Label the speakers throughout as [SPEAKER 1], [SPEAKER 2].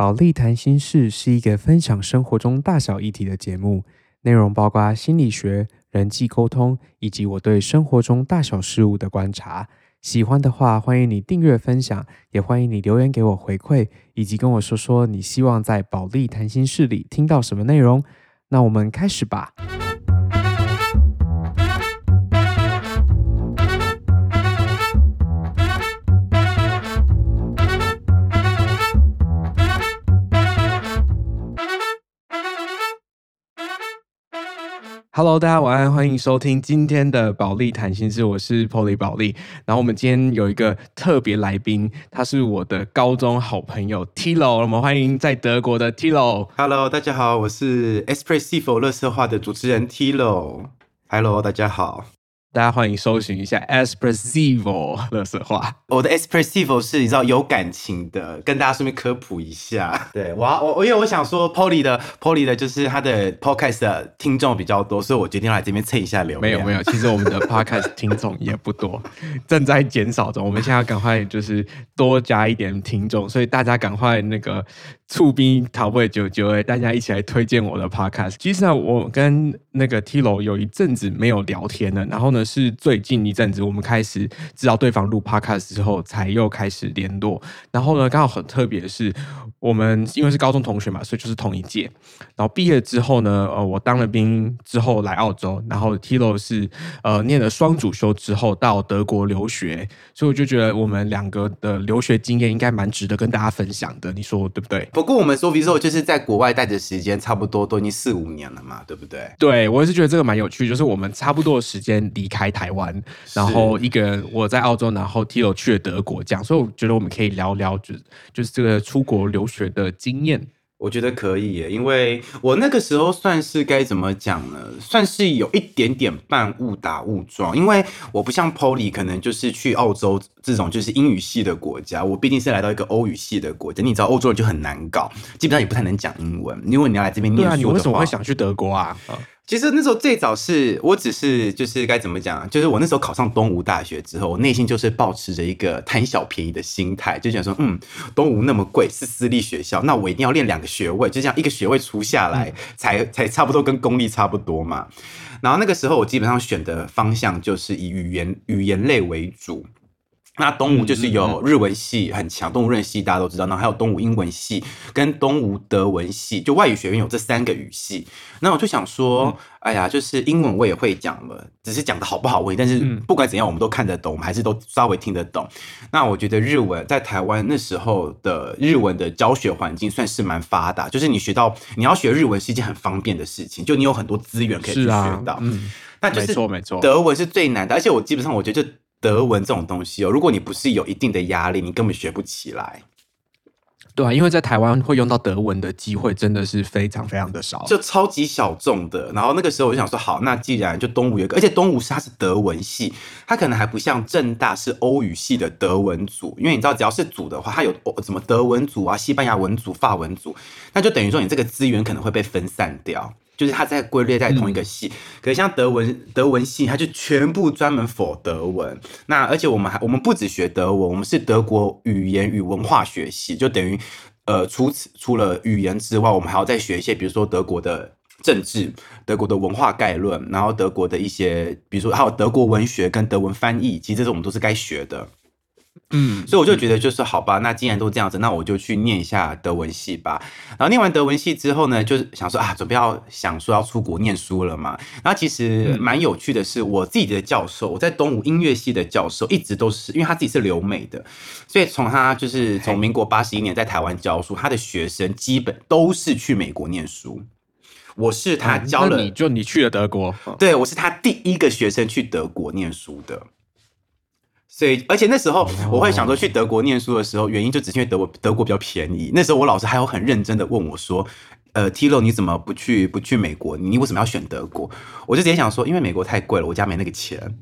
[SPEAKER 1] 保利谈心事是一个分享生活中大小议题的节目，内容包括心理学、人际沟通以及我对生活中大小事物的观察。喜欢的话，欢迎你订阅分享，也欢迎你留言给我回馈，以及跟我说说你希望在保利谈心事里听到什么内容。那我们开始吧。Hello，大家晚安，欢迎收听今天的保利谈心事，我是 Polly 保利。然后我们今天有一个特别来宾，他是我的高中好朋友 Tilo，我们欢迎在德国的 Tilo。
[SPEAKER 2] Hello，大家好，我是 Espressive 乐色化的主持人 Tilo。Hello，大家好。
[SPEAKER 1] 大家欢迎搜寻一下 “expressivo” 乐 色话。
[SPEAKER 2] 我的 “expressivo” 是你知道有感情的，跟大家顺便科普一下。对我我我因为我想说 Polly 的 Polly 的就是他的 Podcast 的听众比较多，所以我决定来这边蹭一下流
[SPEAKER 1] 量。没有没有，其实我们的 Podcast 听众也不多，正在减少中。我们现在要赶快就是多加一点听众，所以大家赶快那个。醋兵逃不九九哎，大家一起来推荐我的 podcast。其实呢，我跟那个 T 楼有一阵子没有聊天了，然后呢，是最近一阵子我们开始知道对方录 podcast 之后，才又开始联络。然后呢，刚好很特别的是，我们因为是高中同学嘛，所以就是同一届。然后毕业之后呢，呃，我当了兵之后来澳洲，然后 Tilo 是呃念了双主修之后到德国留学，所以我就觉得我们两个的留学经验应该蛮值得跟大家分享的，你说对不对？
[SPEAKER 2] 不过我们说 Vivo 就是在国外待的时间差不多都已经四五年了嘛，对不对？
[SPEAKER 1] 对，我也是觉得这个蛮有趣，就是我们差不多的时间离开台湾，然后一个人我在澳洲，然后 Tilo 去了德国，这样，所以我觉得我们可以聊聊，就就是这个出国留学的经验。
[SPEAKER 2] 我觉得可以耶，因为我那个时候算是该怎么讲呢？算是有一点点半误打误撞，因为我不像 Polly，可能就是去澳洲这种就是英语系的国家，我毕竟是来到一个欧语系的国家。你知道欧洲人就很难搞，基本上也不太能讲英文。因为你要来这边念书的话，
[SPEAKER 1] 你为什么会想去德国啊？
[SPEAKER 2] 其实那时候最早是我只是就是该怎么讲，就是我那时候考上东吴大学之后，我内心就是保持着一个贪小便宜的心态，就想说，嗯，东吴那么贵，是私立学校，那我一定要练两个学位，就这样一个学位出下来，才才差不多跟公立差不多嘛。然后那个时候我基本上选的方向就是以语言语言类为主。那东吴就是有日文系很强，东吴日文系大家都知道，然后还有东吴英文系跟东吴德文系，就外语学院有这三个语系。那我就想说，哎呀，就是英文我也会讲了，只是讲的好不好问但是不管怎样，我们都看得懂，我们还是都稍微听得懂。那我觉得日文在台湾那时候的日文的教学环境算是蛮发达，就是你学到你要学日文是一件很方便的事情，就你有很多资源可以去学到。
[SPEAKER 1] 嗯，
[SPEAKER 2] 那就是
[SPEAKER 1] 没错没错，
[SPEAKER 2] 德文是最难的，而且我基本上我觉得。德文这种东西哦，如果你不是有一定的压力，你根本学不起来。
[SPEAKER 1] 对啊，因为在台湾会用到德文的机会真的是非常非常的少，
[SPEAKER 2] 就超级小众的。然后那个时候我就想说，好，那既然就东吴有个，而且东吴是它是德文系，它可能还不像正大是欧语系的德文组，因为你知道，只要是组的话，它有什么德文组啊、西班牙文组、法文组，那就等于说你这个资源可能会被分散掉。就是它在归类在同一个系，可是像德文德文系，它就全部专门否德文。那而且我们还我们不只学德文，我们是德国语言与文化学系，就等于呃，除此除了语言之外，我们还要再学一些，比如说德国的政治、德国的文化概论，然后德国的一些，比如说还有德国文学跟德文翻译，其实这种我们都是该学的。嗯，所以我就觉得就是好吧，那既然都这样子，那我就去念一下德文系吧。然后念完德文系之后呢，就是想说啊，准备要想说要出国念书了嘛。然后其实蛮有趣的是，我自己的教授，我在东吴音乐系的教授，一直都是因为他自己是留美的，所以从他就是从民国八十一年在台湾教书，他的学生基本都是去美国念书。我是他教了，
[SPEAKER 1] 你就你去了德国，
[SPEAKER 2] 对我是他第一个学生去德国念书的。所以，而且那时候我会想说去德国念书的时候，原因就只是因为德国德国比较便宜。那时候我老师还有很认真的问我说：“呃，Tilo，你怎么不去不去美国？你为什么要选德国？” 我就直接想说，因为美国太贵了，我家没那个钱。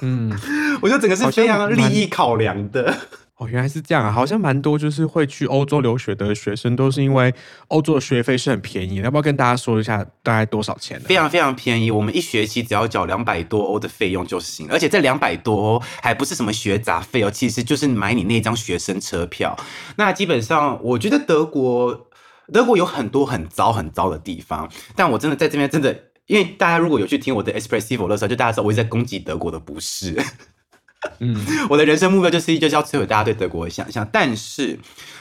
[SPEAKER 2] 嗯，我觉得整个是非常利益考量的。
[SPEAKER 1] 哦，原来是这样啊！好像蛮多就是会去欧洲留学的学生，都是因为欧洲的学费是很便宜。要不要跟大家说一下大概多少钱呢？
[SPEAKER 2] 非常非常便宜，我们一学期只要缴两百多欧的费用就行，而且这两百多欧还不是什么学杂费哦，其实就是买你那张学生车票。那基本上，我觉得德国德国有很多很糟很糟的地方，但我真的在这边真的，因为大家如果有去听我的 Espressive 的时候，就大家知道我一直在攻击德国的不是。嗯，我的人生目标就是就是要摧毁大家对德国的想象。但是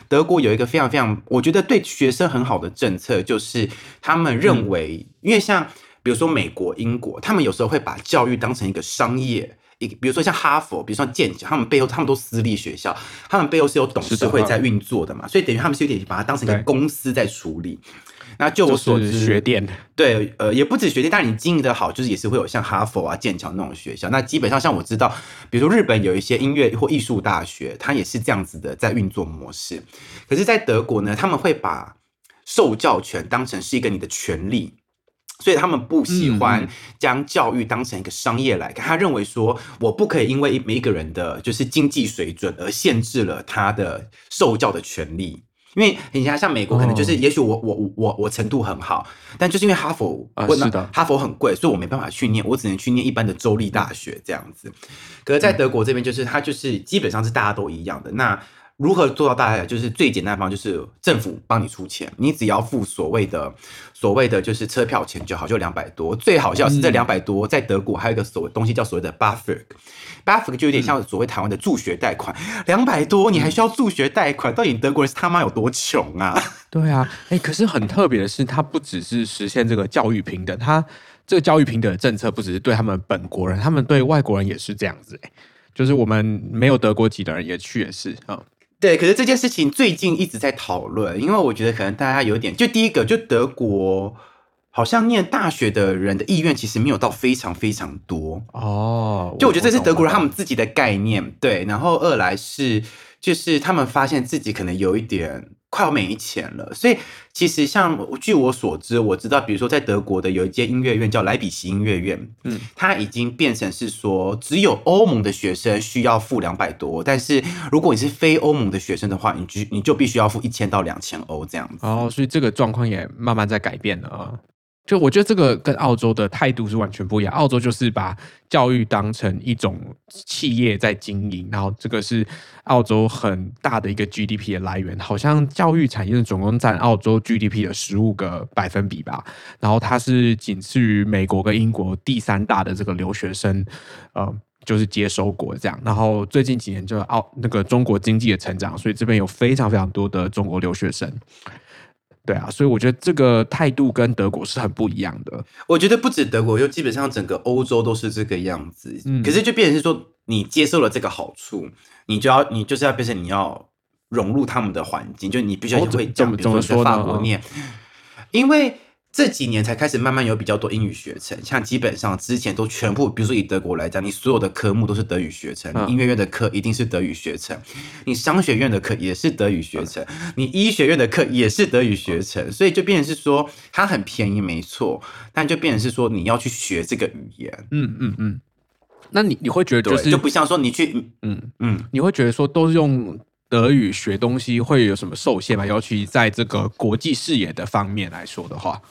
[SPEAKER 2] 德国有一个非常非常，我觉得对学生很好的政策，就是他们认为，因为像比如说美国、英国，他们有时候会把教育当成一个商业，一比如说像哈佛，比如说剑桥，他们背后他们都私立学校，他们背后是有董事会在运作的嘛，所以等于他们是有点把它当成一个公司在处理。那就我所知，
[SPEAKER 1] 学店
[SPEAKER 2] 对，呃，也不止学店，但你经营的好，就是也是会有像哈佛啊、剑桥那种学校。那基本上像我知道，比如说日本有一些音乐或艺术大学，它也是这样子的在运作模式。可是，在德国呢，他们会把受教权当成是一个你的权利，所以他们不喜欢将教育当成一个商业来看。他认为说，我不可以因为每一个人的就是经济水准而限制了他的受教的权利。因为你像像美国，可能就是也许我我我我程度很好，但就是因为哈佛，啊
[SPEAKER 1] 是的，
[SPEAKER 2] 哈佛很贵，所以我没办法去念，我只能去念一般的州立大学这样子。可是，在德国这边，就是它就是基本上是大家都一样的。那如何做到大家就是最简单的方，就是政府帮你出钱，你只要付所谓的所谓的就是车票钱就好，就两百多。最好笑是这两百多，在德国还有一个所谓东西叫所谓的 Buffer，Buffer 就有点像所谓台湾的助学贷款，两百多你还需要助学贷款，到底德国人是他妈有多穷啊？
[SPEAKER 1] 对啊，哎，可是很特别的是，它不只是实现这个教育平等，它这个教育平等的政策不只是对他们本国人，他们对外国人也是这样子。哎，就是我们没有德国籍的人也去也是啊。
[SPEAKER 2] 对，可是这件事情最近一直在讨论，因为我觉得可能大家有点，就第一个，就德国好像念大学的人的意愿其实没有到非常非常多
[SPEAKER 1] 哦。
[SPEAKER 2] 就我觉得这是德国人他们自己的概念，对。然后二来是，就是他们发现自己可能有一点。快要没钱了，所以其实像据我所知，我知道，比如说在德国的有一间音乐院叫莱比锡音乐院，嗯，它已经变成是说只有欧盟的学生需要付两百多，但是如果你是非欧盟的学生的话，你就你就必须要付一千到两千欧这样子。
[SPEAKER 1] 哦，所以这个状况也慢慢在改变了啊。就我觉得这个跟澳洲的态度是完全不一样。澳洲就是把教育当成一种企业在经营，然后这个是澳洲很大的一个 GDP 的来源，好像教育产业总共占澳洲 GDP 的十五个百分比吧。然后它是仅次于美国跟英国第三大的这个留学生，呃，就是接收国这样。然后最近几年就澳那个中国经济的成长，所以这边有非常非常多的中国留学生。对啊，所以我觉得这个态度跟德国是很不一样的。
[SPEAKER 2] 我觉得不止德国，就基本上整个欧洲都是这个样子。嗯，可是就变成是说，你接受了这个好处，你就要你就是要变成你要融入他们的环境，就你必须要会讲，比如说在法国念，因为。这几年才开始慢慢有比较多英语学程，像基本上之前都全部，比如说以德国来讲，你所有的科目都是德语学程，音乐院的课一定是德语学程，你商学院的课也是德语学程，你医学院的课也是德语学程，所以就变成是说它很便宜，没错，但就变成是说你要去学这个语言，
[SPEAKER 1] 嗯嗯嗯，那你你会觉得就是
[SPEAKER 2] 就不像说你去，
[SPEAKER 1] 嗯嗯，你会觉得说都是用德语学东西会有什么受限吗？尤其在这个国际视野的方面来说的话。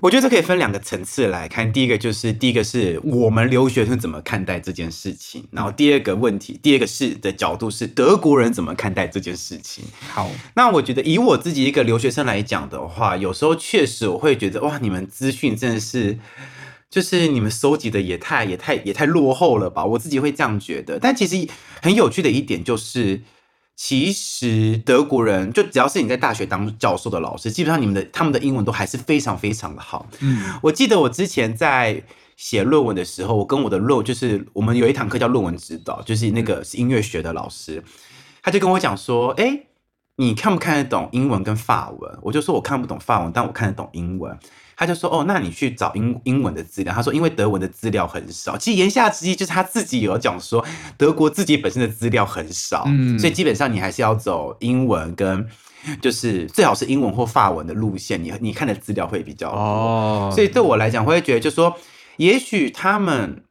[SPEAKER 2] 我觉得这可以分两个层次来看。第一个就是，第一个是我们留学生怎么看待这件事情，然后第二个问题，第二个是的角度是德国人怎么看待这件事情。
[SPEAKER 1] 好，
[SPEAKER 2] 那我觉得以我自己一个留学生来讲的话，有时候确实我会觉得，哇，你们资讯真的是，就是你们搜集的也太也太也太落后了吧？我自己会这样觉得。但其实很有趣的一点就是。其实德国人就只要是你在大学当教授的老师，基本上你们的他们的英文都还是非常非常的好。嗯，我记得我之前在写论文的时候，我跟我的论就是我们有一堂课叫论文指导，就是那个是音乐学的老师，他就跟我讲说：“哎，你看不看得懂英文跟法文？”我就说我看不懂法文，但我看得懂英文。他就说：“哦，那你去找英英文的资料。”他说：“因为德文的资料很少。”其实言下之意就是他自己有讲说，德国自己本身的资料很少，所以基本上你还是要走英文跟就是最好是英文或法文的路线，你你看的资料会比较多。所以对我来讲，我会觉得就是说，也许他们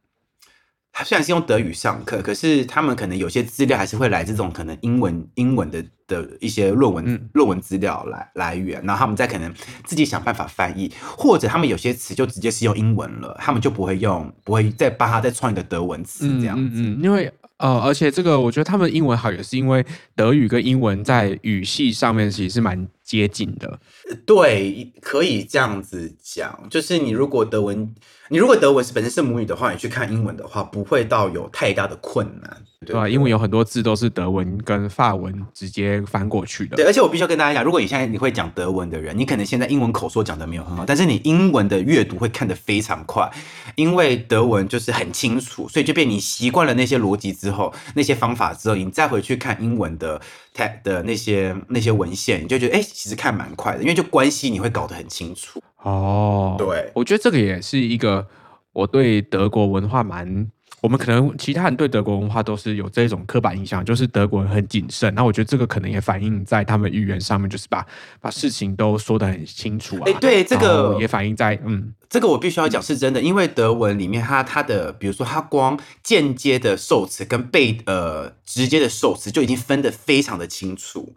[SPEAKER 2] 他虽然是用德语上课，可是他们可能有些资料还是会来这种可能英文英文的的一些论文、
[SPEAKER 1] 嗯
[SPEAKER 2] 论文资料来来源，然后他们再可能自己想办法翻译，或者他们有些词就直接是用英文了，他们就不会用，不会再帮他再创一个德文词这样子。
[SPEAKER 1] 嗯嗯嗯，因为呃，而且这个我觉得他们英文好也是因为德语跟英文在语系上面其实是蛮接近的。
[SPEAKER 2] 对，可以这样子讲，就是你如果德文，你如果德文是本身是母语的话，你去看英文的话，不会到有太大的困难，
[SPEAKER 1] 对吧？因为有很多字都是德文跟法文直接翻过去的。
[SPEAKER 2] 对，而且我必须要跟大家讲，如果你现在你会讲德文的人，你可能现在英文口说讲的没有很好，但是你英文的阅读会看得非常快，因为德文就是很清楚，所以就变你习惯了那些逻辑之后，那些方法之后，你再回去看英文的的那些那些文献，你就觉得哎、其实看蛮快的，因为就关系你会搞得很清楚。
[SPEAKER 1] 哦，
[SPEAKER 2] 对
[SPEAKER 1] 我觉得这个也是一个我对德国文化蛮。我们可能其他人对德国文化都是有这种刻板印象，就是德国人很谨慎。那我觉得这个可能也反映在他们语言上面，就是把把事情都说得很清楚啊。
[SPEAKER 2] 哎对这个
[SPEAKER 1] 也反映在嗯，
[SPEAKER 2] 这个我必须要讲是真的，因为德文里面它它的，比如说它光间接的受词跟被呃直接的受词就已经分得非常的清楚。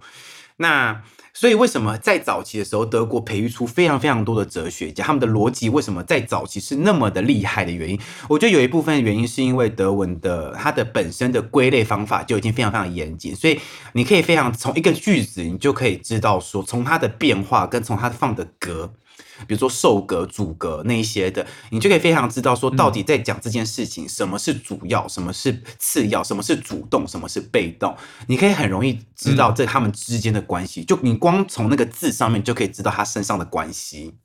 [SPEAKER 2] 那所以为什么在早期的时候，德国培育出非常非常多的哲学家，他们的逻辑为什么在早期是那么的厉害的原因？我觉得有一部分的原因是因为德文的它的本身的归类方法就已经非常非常严谨，所以你可以非常从一个句子，你就可以知道说，从它的变化跟从它放的格。比如说受格、主格那一些的，你就可以非常知道说，到底在讲这件事情，什么是主要，什么是次要，什么是主动，什么是被动，你可以很容易知道这他们之间的关系。就你光从那个字上面就可以知道他身上的关系。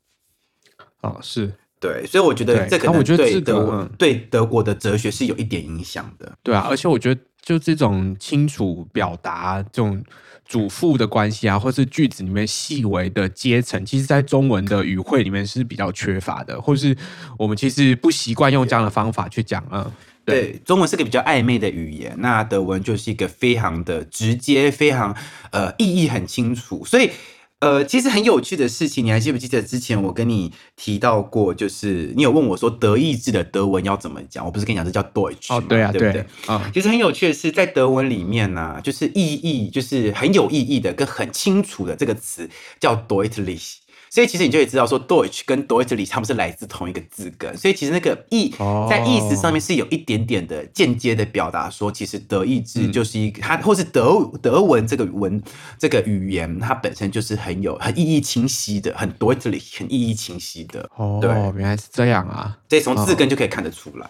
[SPEAKER 1] 哦是
[SPEAKER 2] 对，所以我觉得这可能
[SPEAKER 1] 啊我觉得
[SPEAKER 2] 对
[SPEAKER 1] 这
[SPEAKER 2] 德对德国的哲学是有一点影响的。
[SPEAKER 1] 对啊，而且我觉得就这种清楚表达这种主副的关系啊，或是句子里面细微的阶层，其实在中文的语汇里面是比较缺乏的，或是我们其实不习惯用这样的方法去讲嗯。对
[SPEAKER 2] 对，中文是个比较暧昧的语言，那德文就是一个非常的直接，非常呃意义很清楚，所以。呃，其实很有趣的事情，你还记不记得之前我跟你提到过，就是你有问我说德意志的德文要怎么讲，我不是跟你讲这叫 Deutsch
[SPEAKER 1] 哦，
[SPEAKER 2] 吗
[SPEAKER 1] 对啊，
[SPEAKER 2] 对不对？
[SPEAKER 1] 啊，
[SPEAKER 2] 其实很有趣的是，在德文里面呢、就是意义就是很有意义的跟很清楚的这个词叫 deutlich。所以其实你就可以知道说，Deutsch 跟 Deutlich 他们是来自同一个字根，所以其实那个意
[SPEAKER 1] 哦。
[SPEAKER 2] 在意思上面是有一点点的间接的表达，说其实德意志
[SPEAKER 1] 嗯。
[SPEAKER 2] 就是一个它，或是德德文这个文这个语言，它本身就是很有很意义清晰的，很 Deutlich 很意义清晰的，
[SPEAKER 1] 哦，
[SPEAKER 2] 对。
[SPEAKER 1] 原来是这样啊。
[SPEAKER 2] 所以从字根就可以看得出来。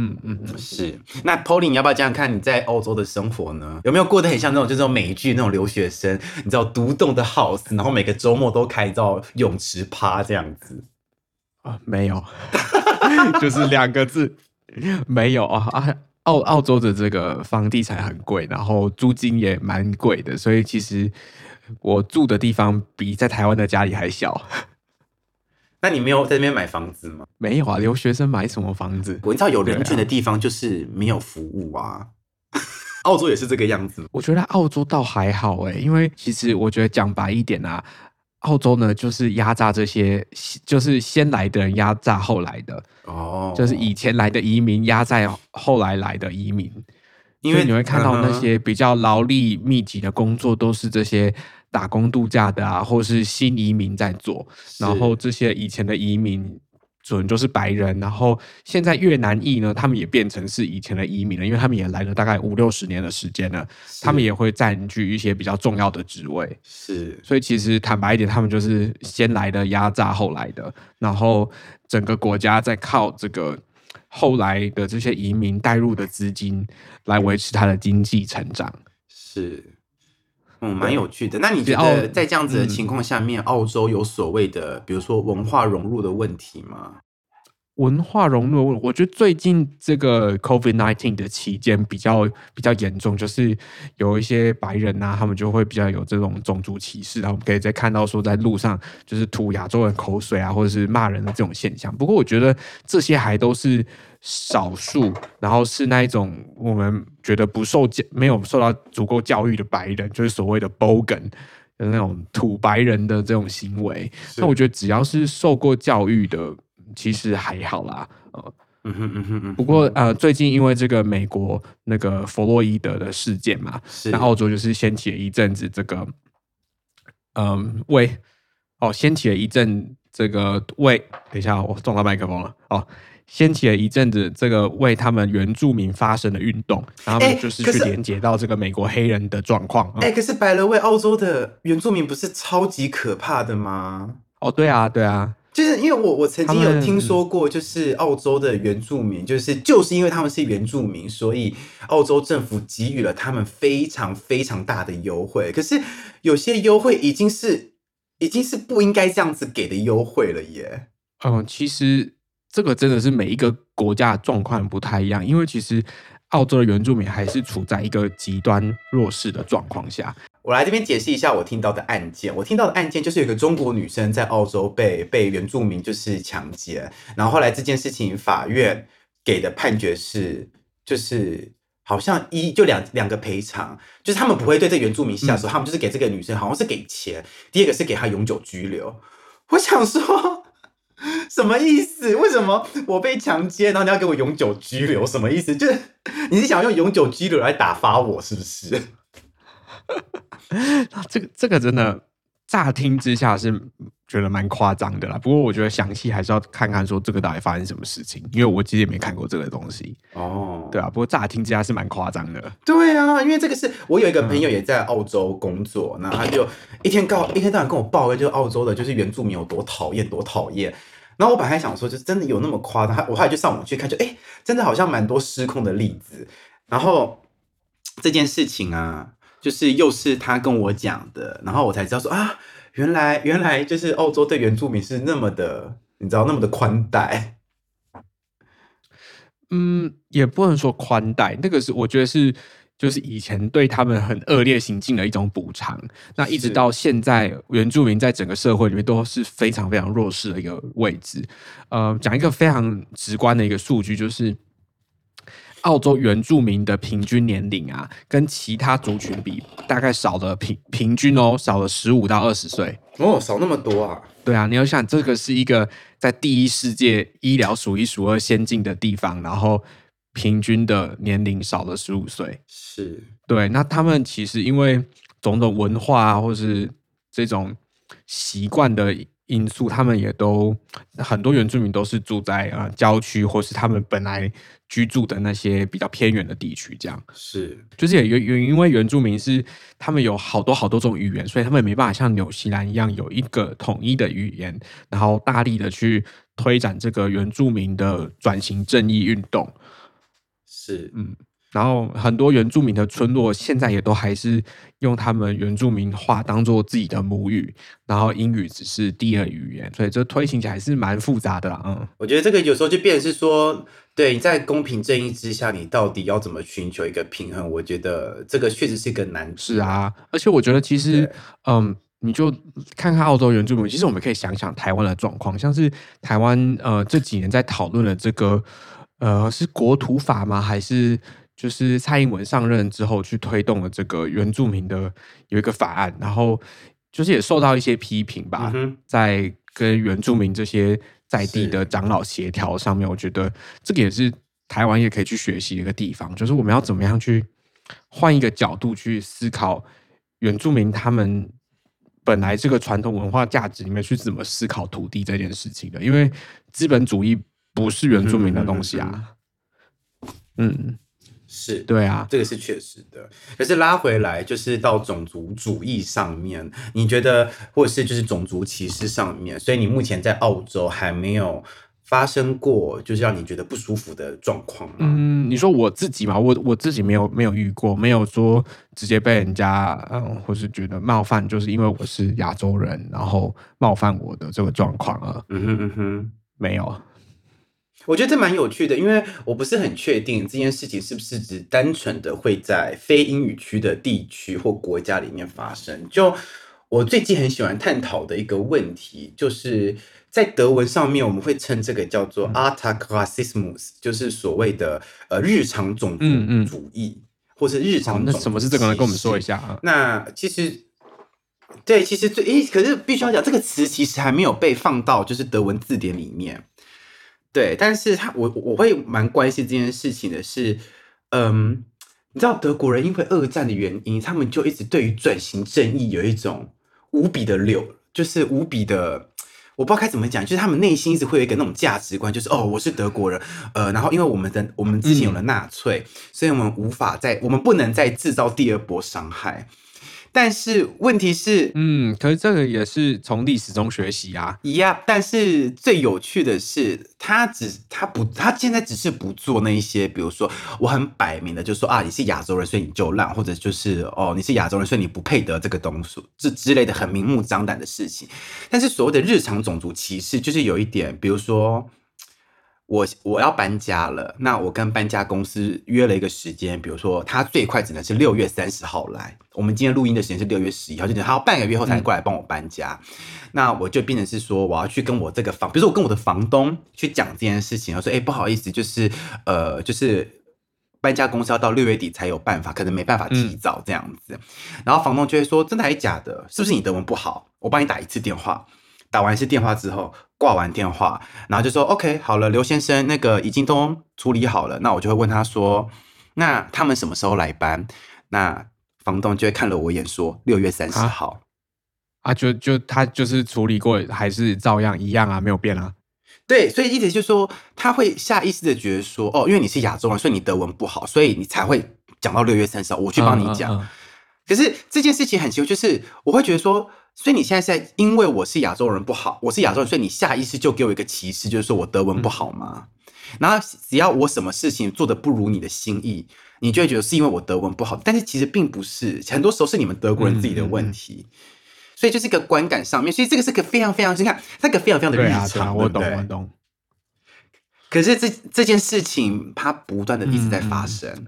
[SPEAKER 1] 嗯嗯嗯，
[SPEAKER 2] 是，那 Polly，你要不要讲讲看你在欧洲的生活呢？有没有过得很像那种就是美剧那种留学生，你知道独栋的 house，然后每个周末都开到泳池趴这样子？
[SPEAKER 1] 啊，没有，就是两个字，没有啊啊。澳澳洲的这个房地产很贵，然后租金也蛮贵的，所以其实我住的地方比在台湾的家里还小。
[SPEAKER 2] 那你没有在那边买房子吗？
[SPEAKER 1] 没有啊，留学生买什么房子？
[SPEAKER 2] 我知道有人
[SPEAKER 1] 对啊
[SPEAKER 2] 权的地方就是没有服务啊。澳洲也是这个样子，
[SPEAKER 1] 我觉得澳洲倒还好诶，因为其实我觉得讲白一点啊，澳洲呢就是压榨这些，就是先来的人压榨后来的，
[SPEAKER 2] 哦，
[SPEAKER 1] 就是以前来的移民压榨后来来的移民。
[SPEAKER 2] 因为
[SPEAKER 1] 你会看到那些比较劳力密集的工作，都是这些打工度假的啊，或是新移民在做。然后这些以前的移民准就是白人，然后现在越南裔呢，他们也变成是以前的移民了，因为他们也来了大概五六十年的时间了，他们也会占据一些比较重要的职位。
[SPEAKER 2] 是
[SPEAKER 1] 所以其实坦白一点，他们就是先来的压榨后来的，然后整个国家在靠这个后来的这些移民带入的资金来维持它的经济成长。
[SPEAKER 2] 是，嗯，蛮有趣的。那你觉得在这样子的
[SPEAKER 1] 嗯
[SPEAKER 2] 情况下面，澳洲有所谓的，比如说文化融入的问题吗？
[SPEAKER 1] 文化融入，我觉得最近这个 COVID nineteen 的期间比较比较严重，就是有一些白人啊，他们就会比较有这种种族歧视，然后我们可以再看到说在路上就是吐亚洲人口水啊，或者是骂人的这种现象。不过我觉得这些还都是少数，然后是那一种我们觉得不受教、没有受到足够教育的白人，就是所谓的 bogan。的那种土白人的这种行为，那我觉得只要是受过教育的，其实还好啦。呃，
[SPEAKER 2] 嗯哼嗯哼嗯，
[SPEAKER 1] 不过呃，最近因为这个美国那个弗洛伊德的事件嘛，
[SPEAKER 2] 是
[SPEAKER 1] 那澳洲就是掀起了一阵子这个，嗯，为哦，掀起了一阵这个为，等一下我撞到麦克风了哦，掀起了一阵子这个为他们原住民发声的运动，然后他
[SPEAKER 2] 哎
[SPEAKER 1] 们就是去连接到这个美国黑人的状况。嗯
[SPEAKER 2] 哎、可是白了为澳洲的原住民不是超级可怕的吗？
[SPEAKER 1] 哦，对啊，对啊，
[SPEAKER 2] 就是因为我我曾经有听说过，就是澳洲的原住民，就是就是因为他们是原住民，所以澳洲政府给予了他们非常非常大的优惠。可是有些优惠已经是已经是不应该这样子给的优惠了耶。
[SPEAKER 1] 嗯，其实这个真的是每一个国家的状况不太一样，因为其实澳洲的原住民还是处在一个极端弱势的状况下。
[SPEAKER 2] 我来这边解释一下我听到的案件。我听到的案件就是有一个中国女生在澳洲被被原住民就是强奸，然后后来这件事情法院给的判决是，就是好像一就两两个赔偿，就是他们不会对这原住民下手，他们就是给这个女生好像是给钱，第二个是给她永久拘留。我想说。什么意思？为什么我被强奸，然后你要给我永久拘留？什么意思？就是你是想用永久拘留来打发我，是不是？
[SPEAKER 1] 这个这个真的乍听之下是觉得蛮夸张的啦，不过我觉得详细还是要看看说这个到底发生什么事情，因为我其实也没看过这个东西，
[SPEAKER 2] 哦，
[SPEAKER 1] 对啊，不过乍听之下是蛮夸张的。
[SPEAKER 2] 对啊，因为这个是我有一个朋友也在澳洲工作，那、他就一天告一天到晚跟我抱怨，就是澳洲的就是原住民有多讨厌，多讨厌。然后我本来还想说，就是真的有那么夸张？我后来就上网去看，就哎，真的好像蛮多失控的例子。然后这件事情啊，就是又是他跟我讲的，然后我才知道说啊，原来原来就是澳洲对原住民是那么的，你知道那么的宽待。
[SPEAKER 1] 嗯，也不能说宽待，那个是我觉得是就是以前对他们很恶劣行径的一种补偿。那一直到现在，原住民在整个社会里面都是非常非常弱势的一个位置。呃，讲一个非常直观的一个数据，就是澳洲原住民的平均年龄啊，跟其他族群比，大概少了平平均哦，少了十五到二十岁。
[SPEAKER 2] 哦，少那么多啊！
[SPEAKER 1] 对啊，你要想，这个是一个在第一世界医疗数一数二先进的地方，然后平均的年龄少了十五岁。
[SPEAKER 2] 是，
[SPEAKER 1] 对，那他们其实因为种种文化啊，或是这种习惯的因素，他们也都很多原住民都是住在呃郊区，或是他们本来居住的那些比较偏远的地区，这样。
[SPEAKER 2] 是，
[SPEAKER 1] 就是也原原因为原住民是他们有好多好多种语言，所以他们没办法像纽西兰一样有一个统一的语言，然后大力的去推展这个原住民的转型正义运动。
[SPEAKER 2] 是，
[SPEAKER 1] 嗯，然后很多原住民的村落现在也都还是用他们原住民话当做自己的母语，然后英语只是第二语言，所以这推行起来是蛮复杂的啦。嗯，
[SPEAKER 2] 我觉得这个有时候就变成是说，对你在公平正义之下，你到底要怎么寻求一个平衡？我觉得这个确实是一个难题。
[SPEAKER 1] 是，啊，而且我觉得其实，嗯，你就看看澳洲原住民，其实我们可以想想台湾的状况，像是台湾呃这几年在讨论的这个呃是国土法吗？还是就是蔡英文上任之后去推动了这个原住民的有一个法案，然后就是也受到一些批评吧，
[SPEAKER 2] 嗯
[SPEAKER 1] 在跟原住民这些在地的长老协调上面，我觉得这个也是台湾也可以去学习的一个地方，就是我们要怎么样去换一个角度去思考原住民他们本来这个传统文化价值里面去怎么思考土地这件事情的，因为资本主义不是原住民的东西啊。嗯，
[SPEAKER 2] 是，
[SPEAKER 1] 对啊，
[SPEAKER 2] 这个是确实的。可是拉回来，就是到种族主义上面，你觉得，或者是就是种族歧视上面，所以你目前在澳洲还没有发生过，就是让你觉得不舒服的状况吗？
[SPEAKER 1] 嗯，你说我自己嘛，我我自己没有没有遇过，没有说直接被人家嗯，或是觉得冒犯，就是因为我是亚洲人，然后冒犯我的这个状况啊，
[SPEAKER 2] 嗯哼嗯哼。
[SPEAKER 1] 没有。
[SPEAKER 2] 我觉得这蛮有趣的，因为我不是很确定这件事情是不是只单纯的会在非英语区的地区或国家里面发生。就我最近很喜欢探讨的一个问题，就是在德文上面我们会称这个叫做 atacrasismus 就是所谓的呃日常种族主义，或是日，常种
[SPEAKER 1] 那什么是这个呢？跟我们说一
[SPEAKER 2] 下。
[SPEAKER 1] 下啊。
[SPEAKER 2] 那其实，对，其实最诶，可是必须要讲，这个词其实还没有被放到就是德文字典里面。对，但是他我我会蛮关心这件事情的是，嗯，你知道德国人因为二战的原因，他们就一直对于转型正义有一种无比的流，就是无比的。我不知道该怎么讲，就是他们内心一直会有一个那种价值观，就是哦，我是德国人，呃，然后因为我们的我们之前有了纳粹，所以我们无法再，我们不能再制造第二波伤害。但是问题是，
[SPEAKER 1] 嗯，可是这个也是从历史中学习啊。
[SPEAKER 2] 一样，但是最有趣的是，他只他不，他现在只是不做那一些，比如说我很摆明的就说啊，你是亚洲人，所以你就烂，或者就是哦，你是亚洲人，所以你不配得这个东西，这之类的很明目张胆的事情。但是所谓的日常种族歧视，就是有一点，比如说。我我要搬家了，那我跟搬家公司约了一个时间，比如说他最快只能是六月三十号来，我们今天录音的时间是六月十一号，就等他要半个月后才能过来帮我搬家，那我就变成是说我要去跟我这个房，比如说我跟我的房东去讲这件事情，我说哎不好意思，就是呃就是搬家公司要到六月底才有办法，可能没办法提早这样子，然后房东就会说真的还是假的，是不是你德文不好？我帮你打一次电话。打完一次电话之后，挂完电话，然后就说 OK 好了，刘先生，那个已经都处理好了。那我就会问他说，那他们什么时候来搬？那房东就会看了我一眼说六月三十号。
[SPEAKER 1] 啊，就就他就是处理过，还是照样一样啊，没有变啊。
[SPEAKER 2] 对，所以意思就是说，他会下意识的觉得说，哦，因为你是亚洲人，所以你德文不好，所以你才会讲到六月三十号，我去帮你讲。可是这件事情很奇怪，就是我会觉得说。所以你现在在因为我是亚洲人不好，我是亚洲人，所以你下意识就给我一个歧视，就是说我德文不好吗？然后只要我什么事情做的不如你的心意，你就会觉得是因为我德文不好。但是其实并不是，很多时候是你们德国人自己的问题。所以就是一个观感上面，所以这个是个非常非常，你看，那个非常非常的日常，
[SPEAKER 1] 我懂我懂。
[SPEAKER 2] 可是这这件事情，它不断的一直在发生。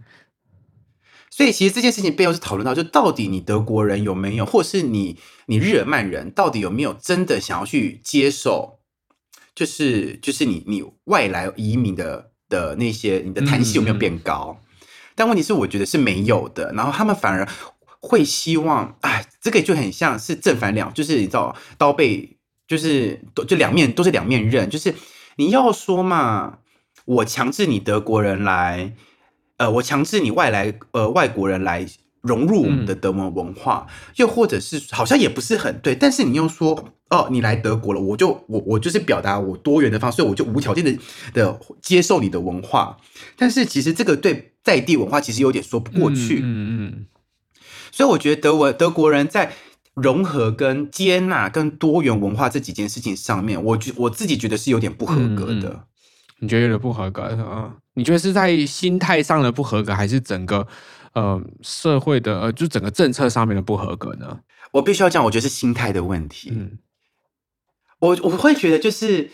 [SPEAKER 2] 所以其实这件事情背后是讨论到，就到底你德国人有没有，或是你你日耳曼人到底有没有真的想要去接受，就是就是你你外来移民的的那些，你的弹性有没有变高？但问题是，我觉得是没有的。然后他们反而会希望，哎，这个就很像是正反两，就是你知道刀背，就是都就两面都是两面刃，就是你要说嘛，我强制你德国人来。呃，我强制你外来呃外国人来融入我们的德文文化，又或者是好像也不是很对，但是你又说哦，你来德国了，我就我我就是表达我多元的方式，我就无条件的的接受你的文化，但是其实这个对在地文化其实有点说不过去，嗯嗯，所以我觉得德文德国人在融合跟接纳跟多元文化这几件事情上面，我觉我自己觉得是有点不合格的。
[SPEAKER 1] 你觉得有点不合格啊？你觉得是在心态上的不合格，还是整个呃社会的呃就整个政策上面的不合格呢？
[SPEAKER 2] 我必须要讲，我觉得是心态的问题。嗯，我我会觉得就是，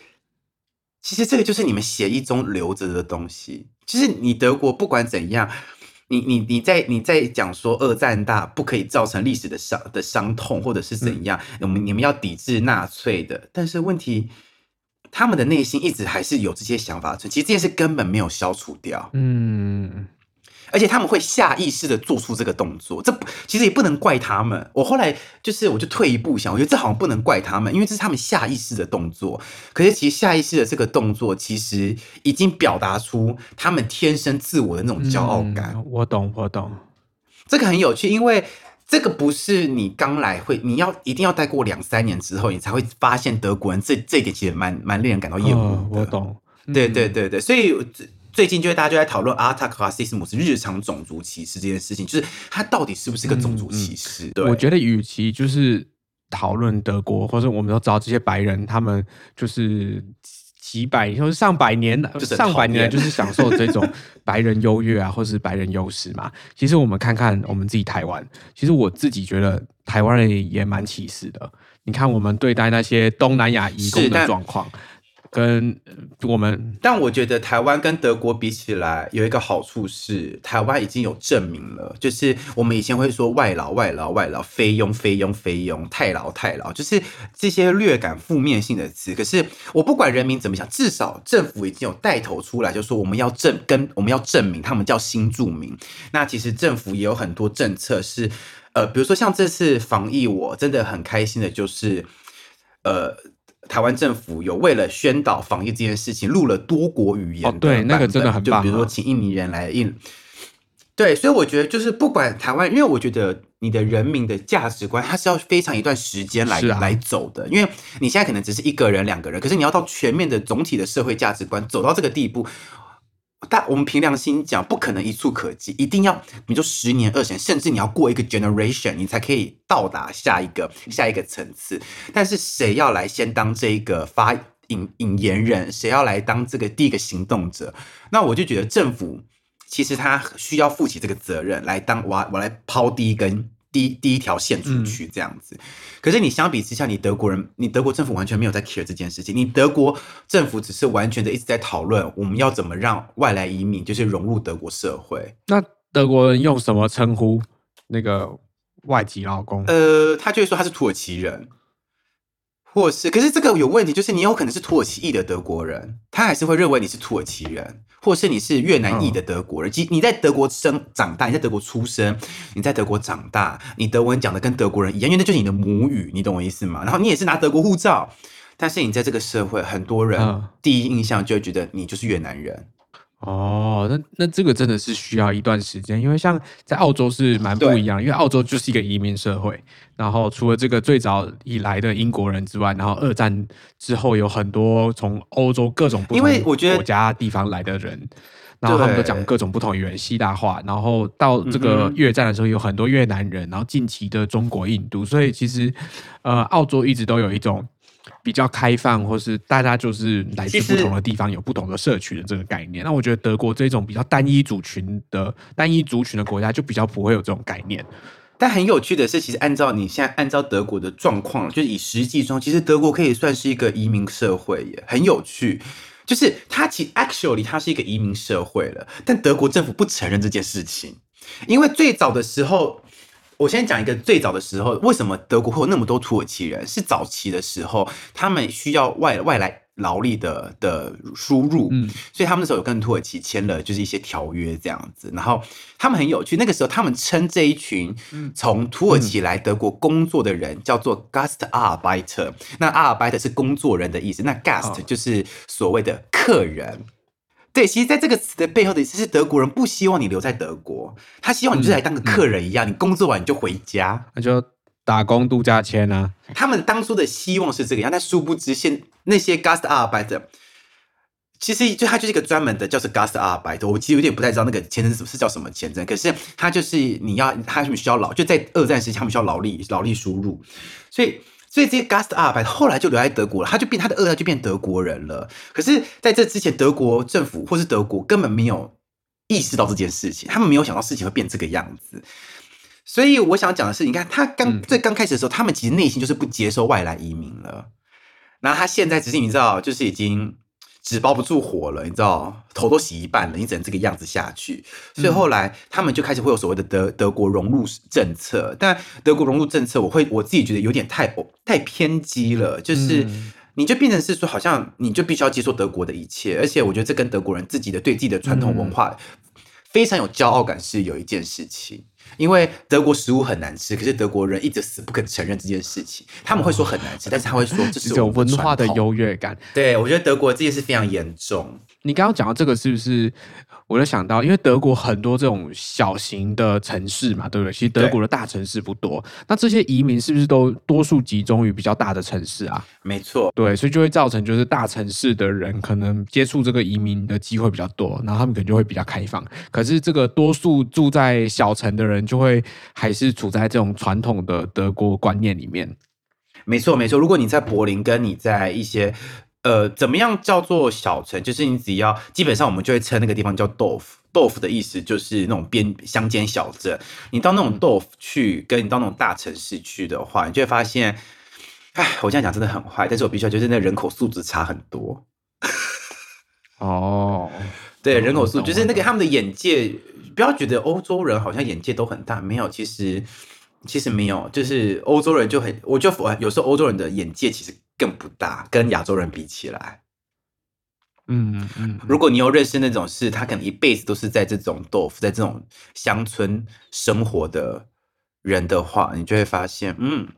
[SPEAKER 2] 其实这个就是你们协议中留着的东西。就是你德国不管怎样，你你你在你在讲说二战大不可以造成历史的伤的伤痛，或者是怎样，我们你们要抵制纳粹的，但是问题。他们的内心一直还是有这些想法，其实这件事根本没有消除掉。嗯，而且他们会下意识的做出这个动作，这其实也不能怪他们。我后来就是，我就退一步想，我觉得这好像不能怪他们，因为这是他们下意识的动作。可是其实下意识的这个动作，其实已经表达出他们天生自我的那种骄傲感。
[SPEAKER 1] 我懂，我懂，
[SPEAKER 2] 这个很有趣，因为。这个不是你刚来会，你要一定要待过两三年之后，你才会发现德国人这这一点其实蛮蛮令人感到厌恶的。
[SPEAKER 1] 我懂，
[SPEAKER 2] 对对对对，所以最近就是大家就在讨论阿塔克拉西斯姆是日常种族歧视这件事情，就是它到底是不是个种族歧视？对，
[SPEAKER 1] 我觉得与其就是讨论德国，或者我们都知道这些白人，他们就是。几百，或是上百年的，上百年就是享受这种白人优越啊，或是白人优势嘛。其实我们看看我们自己台湾，其实我自己觉得台湾人也蛮歧视的。你看我们对待那些东南亚移工的状况。跟我们，
[SPEAKER 2] 但我觉得台湾跟德国比起来，有一个好处是，台湾已经有证明了，就是我们以前会说外劳、外劳、外劳、菲佣、菲佣、菲佣、太劳、太劳，就是这些略感负面性的词。可是我不管人民怎么想，至少政府已经有带头出来，就说我们要证跟我们要证明他们叫新住民。那其实政府也有很多政策是，呃，比如说像这次防疫，我真的很开心的就是，呃。台湾政府有为了宣导防疫这件事情，录了多国语言
[SPEAKER 1] 哦对那个真的很棒啊
[SPEAKER 2] 就比如说请印尼人来印。对，所以我觉得就是不管台湾，因为我觉得你的人民的价值观，它是要非常一段时间来、
[SPEAKER 1] 啊
[SPEAKER 2] 来走的。因为你现在可能只是一个人、两个人，可是你要到全面的总体的社会价值观走到这个地步，但我们凭良心讲，不可能一触可及，一定要你就十年、二十年，甚至你要过一个 generation，你才可以到达下一个下一个层次。但是谁要来先当这一个发引引言人，谁要来当这个第一个行动者？那我就觉得政府其实他需要负起这个责任，来当我我来抛第一根第一第一条线出去这样子。可是你相比之下，你德国人，你德国政府完全没有在 care 这件事情，你德国政府只是完全的一直在讨论我们要怎么让外来移民就是融入德国社会。
[SPEAKER 1] 那德国人用什么称呼那个外籍劳工？
[SPEAKER 2] 呃，他就会说他是土耳其人，或是，可是这个有问题，就是你有可能是土耳其裔的德国人，他还是会认为你是土耳其人，或是你是越南裔的德国人。即、你在德国生长大，你在德国出生，你在德国长大，你德文讲的跟德国人一样，因为那就是你的母语，你懂我意思吗？然后你也是拿德国护照，但是你在这个社会，很多人
[SPEAKER 1] 嗯
[SPEAKER 2] 第一印象就会觉得你就是越南人。
[SPEAKER 1] 哦，那那这个真的是需要一段时间，因为像在澳洲是蛮不一样，因为澳洲就是一个移民社会，然后除了这个最早以来的英国人之外，然后二战之后有很多从欧洲各种不同国家地方来的人。然后他们都讲各种不同语言，希腊话。然后到这
[SPEAKER 2] 嗯
[SPEAKER 1] 个越战的时候，有很多越南人，然后近期的中国、印度。所以其实，呃，澳洲一直都有一种比较开放，或是大家就是来自不同的地方，有不同的社群的这个概念。那我觉得德国这种比较单一族群的单一族群的国家，就比较不会有这种概念。
[SPEAKER 2] 但很有趣的是，其实按照你现在按照德国的状况，就是以实际中，其实德国可以算是一个移民社会耶，很有趣。就是它其实 actually 它是一个移民社会了，但德国政府不承认这件事情，因为最早的时候，我先讲一个最早的时候，为什么德国会有那么多土耳其人？是早期的时候，他们需要外外来劳力的的输入，
[SPEAKER 1] 嗯。
[SPEAKER 2] 所以他们那时候有跟土耳其签了就是一些条约这样子，然后他们很有趣，那个时候他们称这一群从土耳其来德国工作的人叫做 Gastarbeiter，那 Arbeiter 是工作人的意思，那 Gast
[SPEAKER 1] 哦
[SPEAKER 2] 就是所谓的客人。对，其实，在这个词的背后的意思是，德国人不希望你留在德国，他希望你就是来当个客人一样，你工作完你就回家。
[SPEAKER 1] 那就打工度假签啊，
[SPEAKER 2] 他们当初的希望是这个样，但殊不知现那些 Gast Arbeiter，其实就他就是一个专门的叫做 Gast Arbeiter，我其实有点不太知道那个签证是是叫什么签证，可是他就是你要他们需要劳，就在二战时期他们需要劳力劳力输入，所以。所以这些 Gast Arbeiter 后来就留在德国了，他就变他的二代就变德国人了。可是在这之前，德国政府或是德国根本没有意识到这件事情，他们没有想到事情会变这个样子。所以我想讲的是，你看他刚
[SPEAKER 1] 嗯
[SPEAKER 2] 最刚开始的时候，他们其实内心就是不接受外来移民了。然后他现在只是你知道，就是已经纸包不住火了，你知道，头都洗一半了，你只能这个样子下去。所以后来他们就开始会有所谓的德德国融入政策，但德国融入政策，我会我自己觉得有点太太偏激了，就是。
[SPEAKER 1] 嗯
[SPEAKER 2] 你就变成是说，好像你就必须要接受德国的一切，而且我觉得这跟德国人自己的对自己的传统文化非常有骄傲感是有一件事情。因为德国食物很难吃，可是德国人一直死不肯承认这件事情。他们会说很难吃，但是他会说这是
[SPEAKER 1] 这种
[SPEAKER 2] 我们
[SPEAKER 1] 文化的优越感。
[SPEAKER 2] 对，我觉得德国这件事非常严重。
[SPEAKER 1] 你刚刚讲到这个，是不是我就想到，因为德国很多这种小型的城市嘛，对不对？其实德国的大城市不多，那这些移民是不是都多数集中于比较大的城市啊？
[SPEAKER 2] 没错，
[SPEAKER 1] 对，所以就会造成就是大城市的人可能接触这个移民的机会比较多，然后他们可能就会比较开放。可是这个多数住在小城的人，就会还是处在这种传统的德国观念里面。
[SPEAKER 2] 没错，没错。如果你在柏林，跟你在一些呃，怎么样叫做小城？就是你只要基本上我们就会称那个地方叫豆腐。豆腐。的意思就是那种边乡间小镇。你到那种 Dorf 去，跟你到那种大城市去的话，你就会发现，哎，我这样讲真的很坏，但是我必须要就是那人口素质差很多。
[SPEAKER 1] 哦，
[SPEAKER 2] 对，
[SPEAKER 1] 嗯
[SPEAKER 2] 人口素就是那个他们的眼界，不要觉得欧洲人好像眼界都很大，没有，其实其实没有，就是欧洲人就很，我就我有时候欧洲人的眼界其实更不大，跟亚洲人比起来。
[SPEAKER 1] 嗯
[SPEAKER 2] 如果你有认识那种是他可能一辈子都是在这种豆腐，在这种乡村生活的人的话，你就会发现，嗯，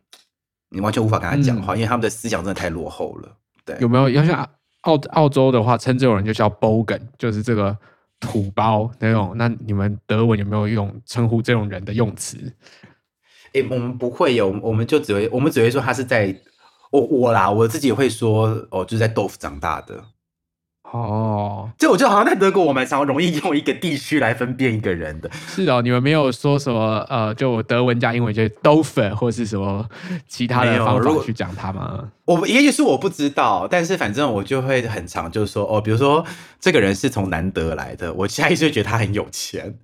[SPEAKER 2] 你完全无法跟他讲话，因为他们的思想真的太落后了。对，
[SPEAKER 1] 有没有要像澳澳洲的话，称这种人就叫 bogan，就是这个土包那种。那你们德文有没有用称呼这种人的用词？
[SPEAKER 2] 诶，我们不会有，我们就只会，我们只会说他是在我我啦，我自己会说哦，就是在豆腐长大的。
[SPEAKER 1] 哦，
[SPEAKER 2] 就我觉得好像在德国，我蛮常容易用一个地区来分辨一个人的。
[SPEAKER 1] 是哦，你们没有说什么呃，就我德文加英文就豆粉或是什么其他的方法去讲他吗？
[SPEAKER 2] 我也许是我不知道，但是反正我就会很常就是说哦，比如说这个人是从南德来的，我下意识觉得他很有钱。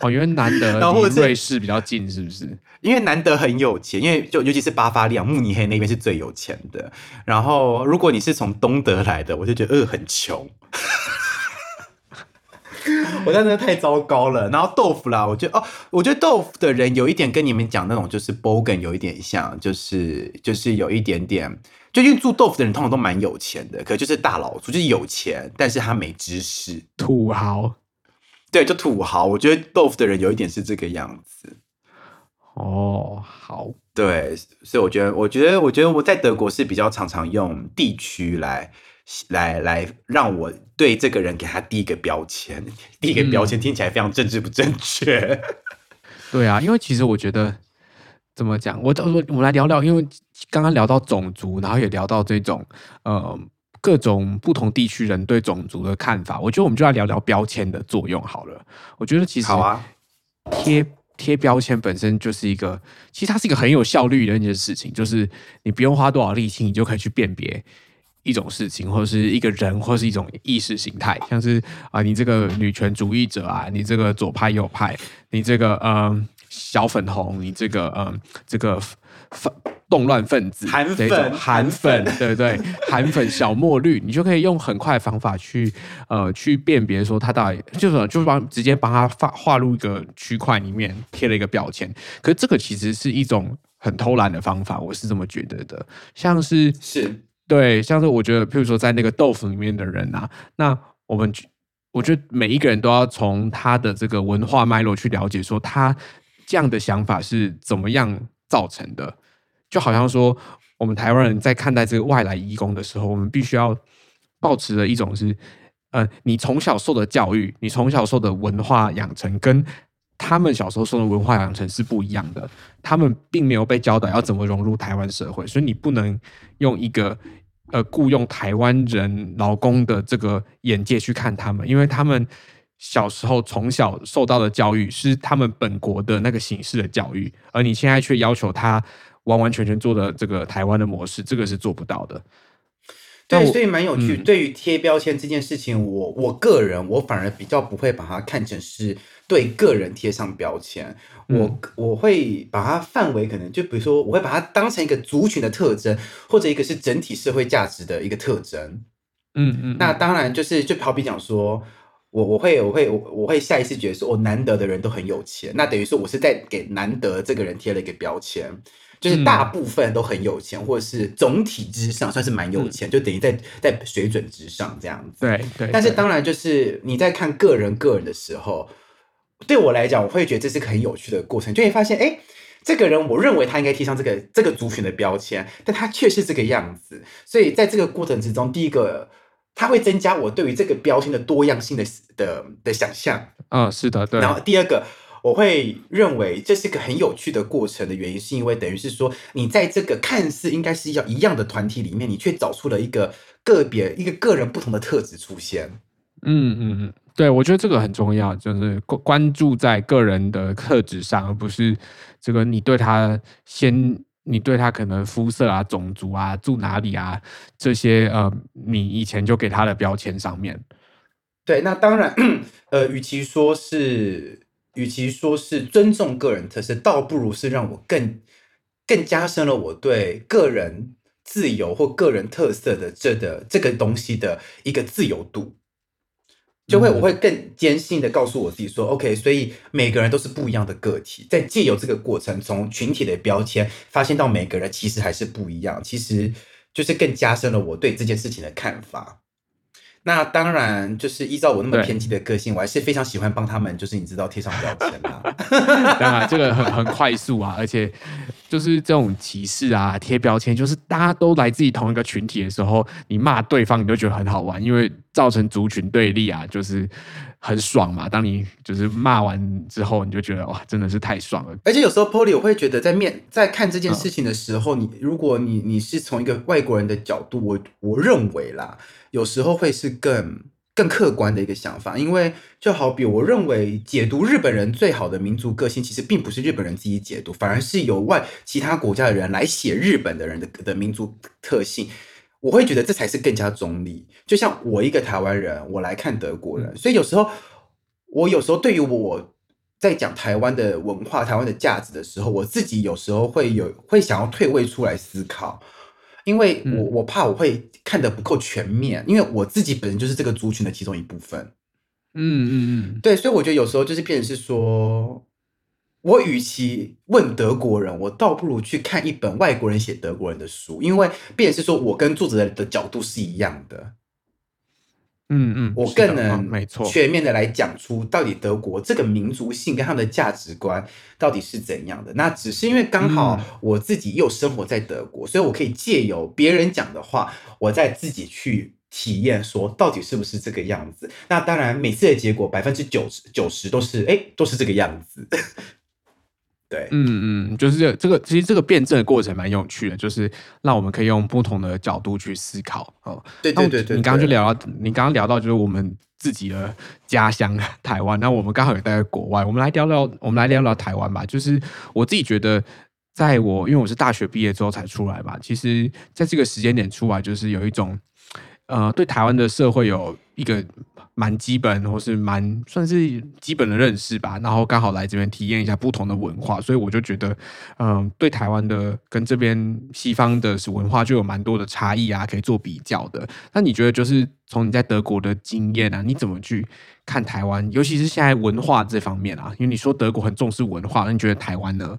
[SPEAKER 1] 哦，因为南德 离瑞士比较近，是不是？
[SPEAKER 2] 因为南德很有钱，因为就尤其是巴伐利亚、慕尼黑那边是最有钱的。然后，如果你是从东德来的，我就觉得呃很穷。我真的太糟糕了。然后豆腐啦，我觉得哦，我觉得豆腐的人有一点跟你们讲那种就是 bogan 有一点像，就是就是有一点点，就因为住豆腐的人通常都蛮有钱的，可就是大老粗，就是有钱，但是他没知识，
[SPEAKER 1] 土豪。
[SPEAKER 2] 对，就土豪。我觉得豆腐的人有一点是这个样子。
[SPEAKER 1] 哦，好，
[SPEAKER 2] 对，所以我觉得，我觉得，我觉得我在德国是比较常常用地区来来来让我对这个人给他第一个标签，第一个标签听起来非常政治不正确。
[SPEAKER 1] 对啊，因为其实我觉得怎么讲，我我我们来聊聊，因为刚刚聊到种族，然后也聊到这种呃。各种不同地区人对种族的看法，我觉得我们就要聊聊标签的作用好了。我觉得其实
[SPEAKER 2] 好啊，
[SPEAKER 1] 贴贴标签本身就是一个，其实它是一个很有效率的一件事情，就是你不用花多少力气，你就可以去辨别一种事情，或者是一个人，或是一种意识形态，像是啊，你这个女权主义者啊，你这个左派右派，你这个嗯小粉红，你这个嗯这个粉。动乱分子，
[SPEAKER 2] 韩粉，
[SPEAKER 1] 韩粉，对不对？韩粉小墨绿，你就可以用很快的方法去呃去辨别说他到底就是就是帮直接帮他划划入一个区块里面贴了一个标签。可是这个其实是一种很偷懒的方法，我是这么觉得的。像是
[SPEAKER 2] 是
[SPEAKER 1] 对，像是我觉得，譬如说在那个豆腐里面的人啊，那我们我觉得每一个人都要从他的这个文化脉络去了解，说他这样的想法是怎么样造成的。就好像说，我们台湾人在看待这个外来移工的时候，我们必须要保持的一种是，呃，你从小受的教育，你从小受的文化养成，跟他们小时候受的文化养成是不一样的。他们并没有被教导要怎么融入台湾社会，所以你不能用一个呃雇佣台湾人劳工的这个眼界去看他们，因为他们小时候从小受到的教育是他们本国的那个形式的教育，而你现在却要求他。完完全全做的这个台湾的模式，这个是做不到的。
[SPEAKER 2] 对，所以蛮有趣。对于贴标签这件事情，我我个人我反而比较不会把它看成是对个人贴上标签。我我会把它范围可能就比如说，我会把它当成一个族群的特征，或者一个是整体社会价值的一个特征。
[SPEAKER 1] 嗯嗯。
[SPEAKER 2] 那当然就是就好比讲说，我我会我会我我会下意识觉得说，我难得的人都很有钱，那等于说我是在给难得这个人贴了一个标签。就是大部分都很有钱，或者是总体之上算是蛮有钱，就等于在在水准之上这样子。
[SPEAKER 1] 对对。
[SPEAKER 2] 但是当然，就是你在看个人个人的时候，对我来讲，我会觉得这是个很有趣的过程，就会发现，哎，这个人我认为他应该贴上这个这个族群的标签，但他却是这个样子。所以在这个过程之中，第一个，他会增加我对于这个标签的多样性的的的想象。
[SPEAKER 1] 嗯，是的，对。
[SPEAKER 2] 然后第二个。我会认为这是个很有趣的过程的原因，是因为等于是说，你在这个看似应该是要一样的团体里面，你却找出了一个个别、一个个人不同的特质出现。
[SPEAKER 1] 嗯嗯嗯，对，我觉得这个很重要，就是关关注在个人的特质上，而不是这个你对他先，你对他可能肤色啊、种族啊、住哪里啊这些呃，你以前就给他的标签上面。
[SPEAKER 2] 对，那当然，呃，与其说是。与其说是尊重个人特色，倒不如是让我更更加深了我对个人自由或个人特色的这的这个东西的一个自由度，就会我会更坚信的告诉我自己说，OK，所以每个人都是不一样的个体，在借由这个过程，从群体的标签发现到每个人其实还是不一样，其实就是更加深了我对这件事情的看法。那当然，就是依照我那么偏激的个性，我还是非常喜欢帮他们，就是你知道贴上标签啦。
[SPEAKER 1] 当然，这个很很快速啊，而且就是这种歧视啊、贴标签，就是大家都来自于同一个群体的时候，你骂对方，你就觉得很好玩，因为造成族群对立啊，就是很爽嘛。当你就是骂完之后，你就觉得哇，真的是太爽了。
[SPEAKER 2] 而且有时候 Polly 我会觉得，在面在看这件事情的时候，你如果你你是从一个外国人的角度，我我认为啦，有时候会是更更客观的一个想法，因为就好比我认为解读日本人最好的民族个性，其实并不是日本人自己解读，反而是由外其他国家的人来写日本的人的的民族特性。我会觉得这才是更加中立。就像我一个台湾人，我来看德国人，所以有时候我有时候对于我在讲台湾的文化、台湾的价值的时候，我自己有时候会有会想要退位出来思考，因为我我怕我会看得不够全面，因为我自己本身就是这个族群的其中一部分。
[SPEAKER 1] 嗯嗯嗯，
[SPEAKER 2] 对，所以我觉得有时候就是变成是说，我与其问德国人，我倒不如去看一本外国人写德国人的书，因为变成是说我跟作者的角度是一样的。
[SPEAKER 1] 嗯嗯，
[SPEAKER 2] 我更能
[SPEAKER 1] 嗯没错，
[SPEAKER 2] 全面的来讲出到底德国这个民族性跟他们的价值观到底是怎样的。那只是因为刚好
[SPEAKER 1] 嗯
[SPEAKER 2] 我自己又生活在德国，所以我可以借由别人讲的话，我再自己去体验，说到底是不是这个样子。那当然，每次的结果百分之九十九十都是哎都是这个样子。对，
[SPEAKER 1] 嗯嗯，就是这这个，其实这个辩证的过程蛮有趣的，就是让我们可以用不同的角度去思考哦。
[SPEAKER 2] 对对对对，
[SPEAKER 1] 你刚刚就聊到，你刚刚聊到就是我们自己的家乡台湾，那我们刚好也待在国外，我们来聊聊，我们来聊聊台湾吧。就是我自己觉得，在我因为我是大学毕业之后才出来嘛，其实在这个时间点出来，就是有一种呃，对台湾的社会有一个蛮基本或是蛮算是基本的认识吧，然后刚好来这边体验一下不同的文化，所以我就觉得，嗯、对台湾的跟这边西方的文化就有蛮多的差异啊，可以做比较的。那你觉得就是从你在德国的经验啊，你怎么去看台湾，尤其是现在文化这方面啊？因为你说德国很重视文化，那你觉得台湾呢？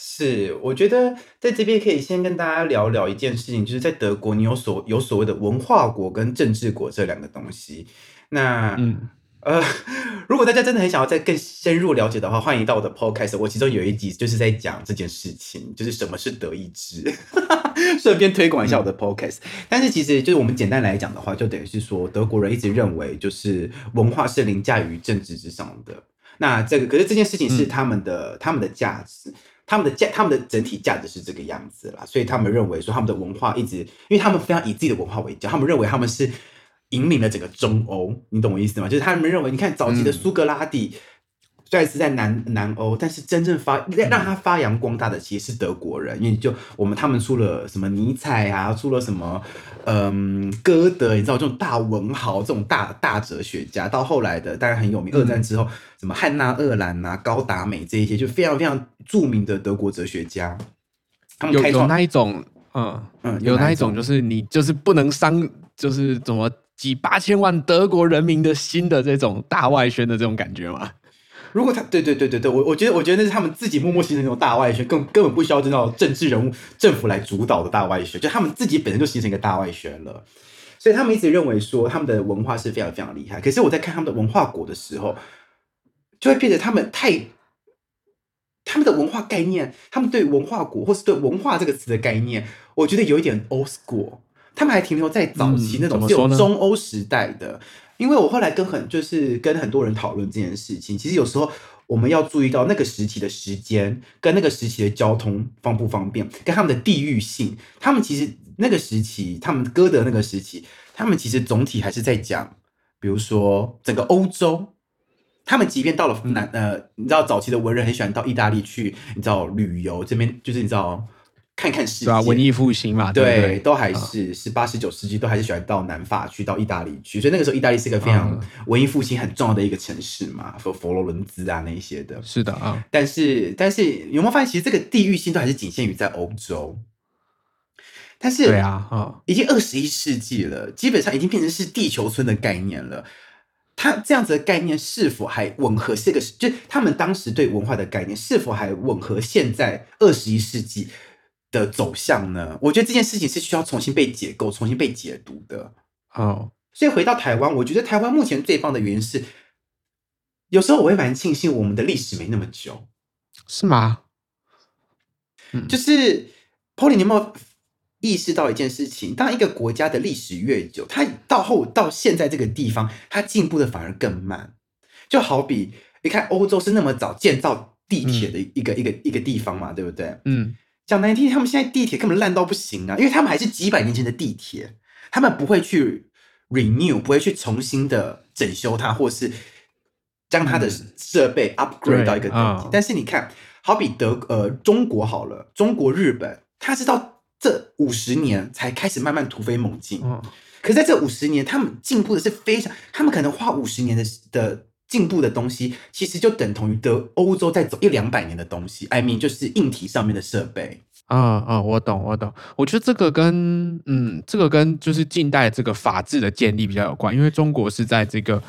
[SPEAKER 2] 是，我觉得在这边可以先跟大家聊聊一件事情，就是在德国，你有所有所谓的文化国跟政治国这两个东西。那
[SPEAKER 1] 嗯
[SPEAKER 2] 呃，如果大家真的很想要再更深入了解的话，欢迎到我的 podcast，我其中有一集就是在讲这件事情，就是什么是德意志，顺便推广一下我的 podcast。但是其实就是我们简单来讲的话，就等于是说德国人一直认为就是文化是凌驾于政治之上的。那这个可是这件事情是他们的、他们的价值。他们的价，他们的整体价值是这个样子啦，所以他们认为说他们的文化一直，因为他们非常以自己的文化为骄，他们认为他们是引领了整个中欧，你懂我意思吗？就是他们认为，你看早期的苏格拉底，虽然是在南南欧，但是真正发让他发扬光大的其实是德国人，因为就我们他们出了什么尼采啊，出了什么嗯歌德，你知道这种大文豪，这种大大哲学家，到后来的当然很有名，二战之后。什么汉娜·厄兰呐、高达美这一些，就非常非常著名的德国哲学家，他们
[SPEAKER 1] 有有
[SPEAKER 2] 开创
[SPEAKER 1] 那一种，嗯
[SPEAKER 2] 嗯
[SPEAKER 1] 有那一种，
[SPEAKER 2] 种
[SPEAKER 1] 就是你就是不能伤，就是怎么几八千万德国人民的心的这种大外宣的这种感觉嘛？
[SPEAKER 2] 如果他对对对对对，我我觉得我觉得那是他们自己默默形成那种大外宣，根根本不需要这种政治人物、政府来主导的大外宣，就他们自己本身就形成一个大外宣了。所以他们一直认为说他们的文化是非常非常厉害。可是我在看他们的文化国的时候，就会变得他们太他们的文化概念，他们对文化国或是对文化这个词的概念，我觉得有一点 old school。他们还停留在早期
[SPEAKER 1] 嗯
[SPEAKER 2] 那种只有
[SPEAKER 1] 怎么说呢
[SPEAKER 2] 中欧时代的。因为我后来跟很就是跟很多人讨论这件事情，其实有时候我们要注意到那个时期的时间，跟那个时期的交通方不方便，跟他们的地域性。他们其实那个时期，他们歌德那个时期，他们其实总体还是在讲，比如说整个欧洲。他们即便到了南呃，你知道早期的文人很喜欢到意大利去，你知道旅游这边就是你知道看看世界，
[SPEAKER 1] 文艺复兴嘛，对
[SPEAKER 2] 对，
[SPEAKER 1] 对？
[SPEAKER 2] 都还是十八、十九世纪都还是喜欢到南法去，到意大利去，所以那个时候意大利是一个非常
[SPEAKER 1] 嗯
[SPEAKER 2] 文艺复兴很重要的一个城市嘛，佛佛罗伦兹啊那一些的。
[SPEAKER 1] 是的啊，
[SPEAKER 2] 但是，但是有没有发现，其实这个地域性都还是仅限于在欧洲？但是，
[SPEAKER 1] 对啊，啊，
[SPEAKER 2] 已经二十一世纪了，基本上已经变成是地球村的概念了。它这样子的概念是否还吻合这个？就他们当时对文化的概念是否还吻合现在二十一世纪的走向呢？我觉得这件事情是需要重新被解构、重新被解读的。
[SPEAKER 1] 哦，
[SPEAKER 2] 所以回到台湾，我觉得台湾目前最棒的原因是，有时候我会蛮庆幸我们的历史没那么久。
[SPEAKER 1] 是吗？
[SPEAKER 2] 就是 Polly，你有没有意识到一件事情？当一个国家的历史越久，它到后到现在这个地方，它进步的反而更慢。就好比你看，欧洲是那么早建造地铁的一个、一个一个地方嘛，对不对？
[SPEAKER 1] 嗯，
[SPEAKER 2] 讲难听，他们现在地铁根本烂到不行啊，因为他们还是几百年前的地铁，他们不会去 renew，不会去重新的整修它，或是将它的设备 upgrade 到一个等级。但是你看，好比德呃中国好了，中国日本，它是到这五十年才开始慢慢突飞猛进。
[SPEAKER 1] 嗯，
[SPEAKER 2] 可是在这五十年，他们进步的是非常，他们可能花五十年的的进步的东西，其实就等同于德欧洲再走一两百年的东西。I mean，就是硬体上面的设备。
[SPEAKER 1] 啊啊，我懂，我懂。我觉得这个跟嗯，这个跟就是近代这个法治的建立比较有关，因为中国是在这个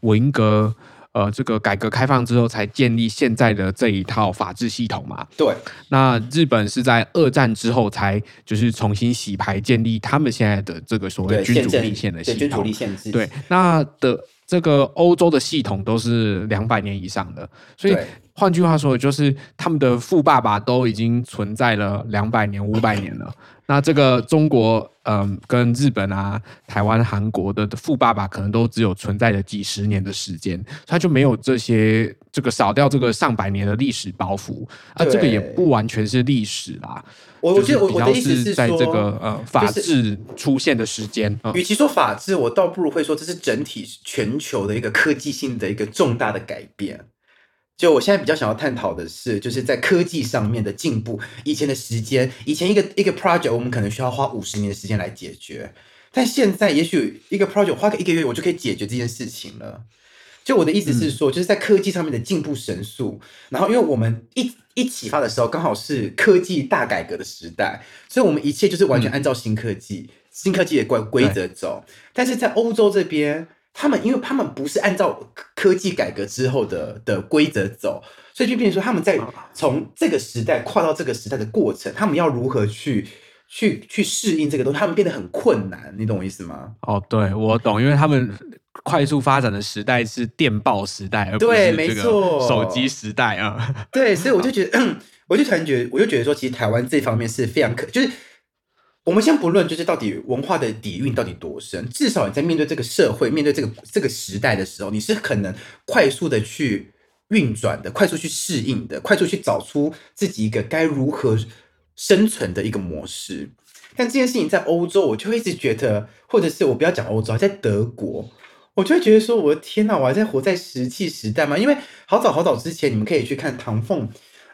[SPEAKER 1] 文革呃这个改革开放之后才建立现在的这一套法治系统嘛。
[SPEAKER 2] 对，
[SPEAKER 1] 那日本是在二战之后才就是重新洗牌，建立他们现在的这个所谓，君主立宪的系
[SPEAKER 2] 对君主
[SPEAKER 1] 统。
[SPEAKER 2] 立宪制。
[SPEAKER 1] 对，那的这个欧洲的系统都是两百年以上的，所以
[SPEAKER 2] 对
[SPEAKER 1] 换句话说，就是他们的富爸爸都已经存在了两百年、五百年了。那这个中国，嗯、跟日本啊、台湾、韩国的富爸爸可能都只有存在了几十年的时间，他就没有这些这个少掉这个上百年的历史包袱啊，这个也不完全是历史啦。
[SPEAKER 2] 我我觉得我的意思，
[SPEAKER 1] 是在这个呃法治出现的时间啊，
[SPEAKER 2] 与其说法治，我倒不如会说这是整体全球的一个科技性的一个重大的改变。就我现在比较想要探讨的是，就是在科技上面的进步。以前的时间，以前一个一个 project 我们可能需要花五十年的时间来解决，但现在也许一个 project 花个一个月，我就可以解决这件事情了。就我的意思是说，就是在科技上面的进步神速，然后因为我们一一启发的时候，刚好是科技大改革的时代，所以我们一切就是完全按照新科技、新科技的规规则走。但是在欧洲这边，他们因为他们不是按照科技改革之后的的规则走，所以就变成说他们在从这个时代跨到这个时代的过程，他们要如何去去去适应这个东西，他们变得很困难，你懂我意思吗？
[SPEAKER 1] 哦，对，我懂，因为他们快速发展的时代是电报时代，而不
[SPEAKER 2] 对没
[SPEAKER 1] 是这个
[SPEAKER 2] 错
[SPEAKER 1] 手机时代啊。
[SPEAKER 2] 对，所以我就觉得，我就突然觉得，我就觉得说，其实台湾这方面是非常可，就是我们先不论，就是到底文化的底蕴到底多深，至少你在面对这个社会、面对这个这个时代的时候，你是可能快速的去运转的，快速去适应的，快速去找出自己一个该如何生存的一个模式。但这件事情在欧洲，我就会一直觉得，或者是我不要讲欧洲，在德国，我就会觉得说，我的天哪，我还在活在石器时代吗？因为好早好早之前，你们可以去看唐凤，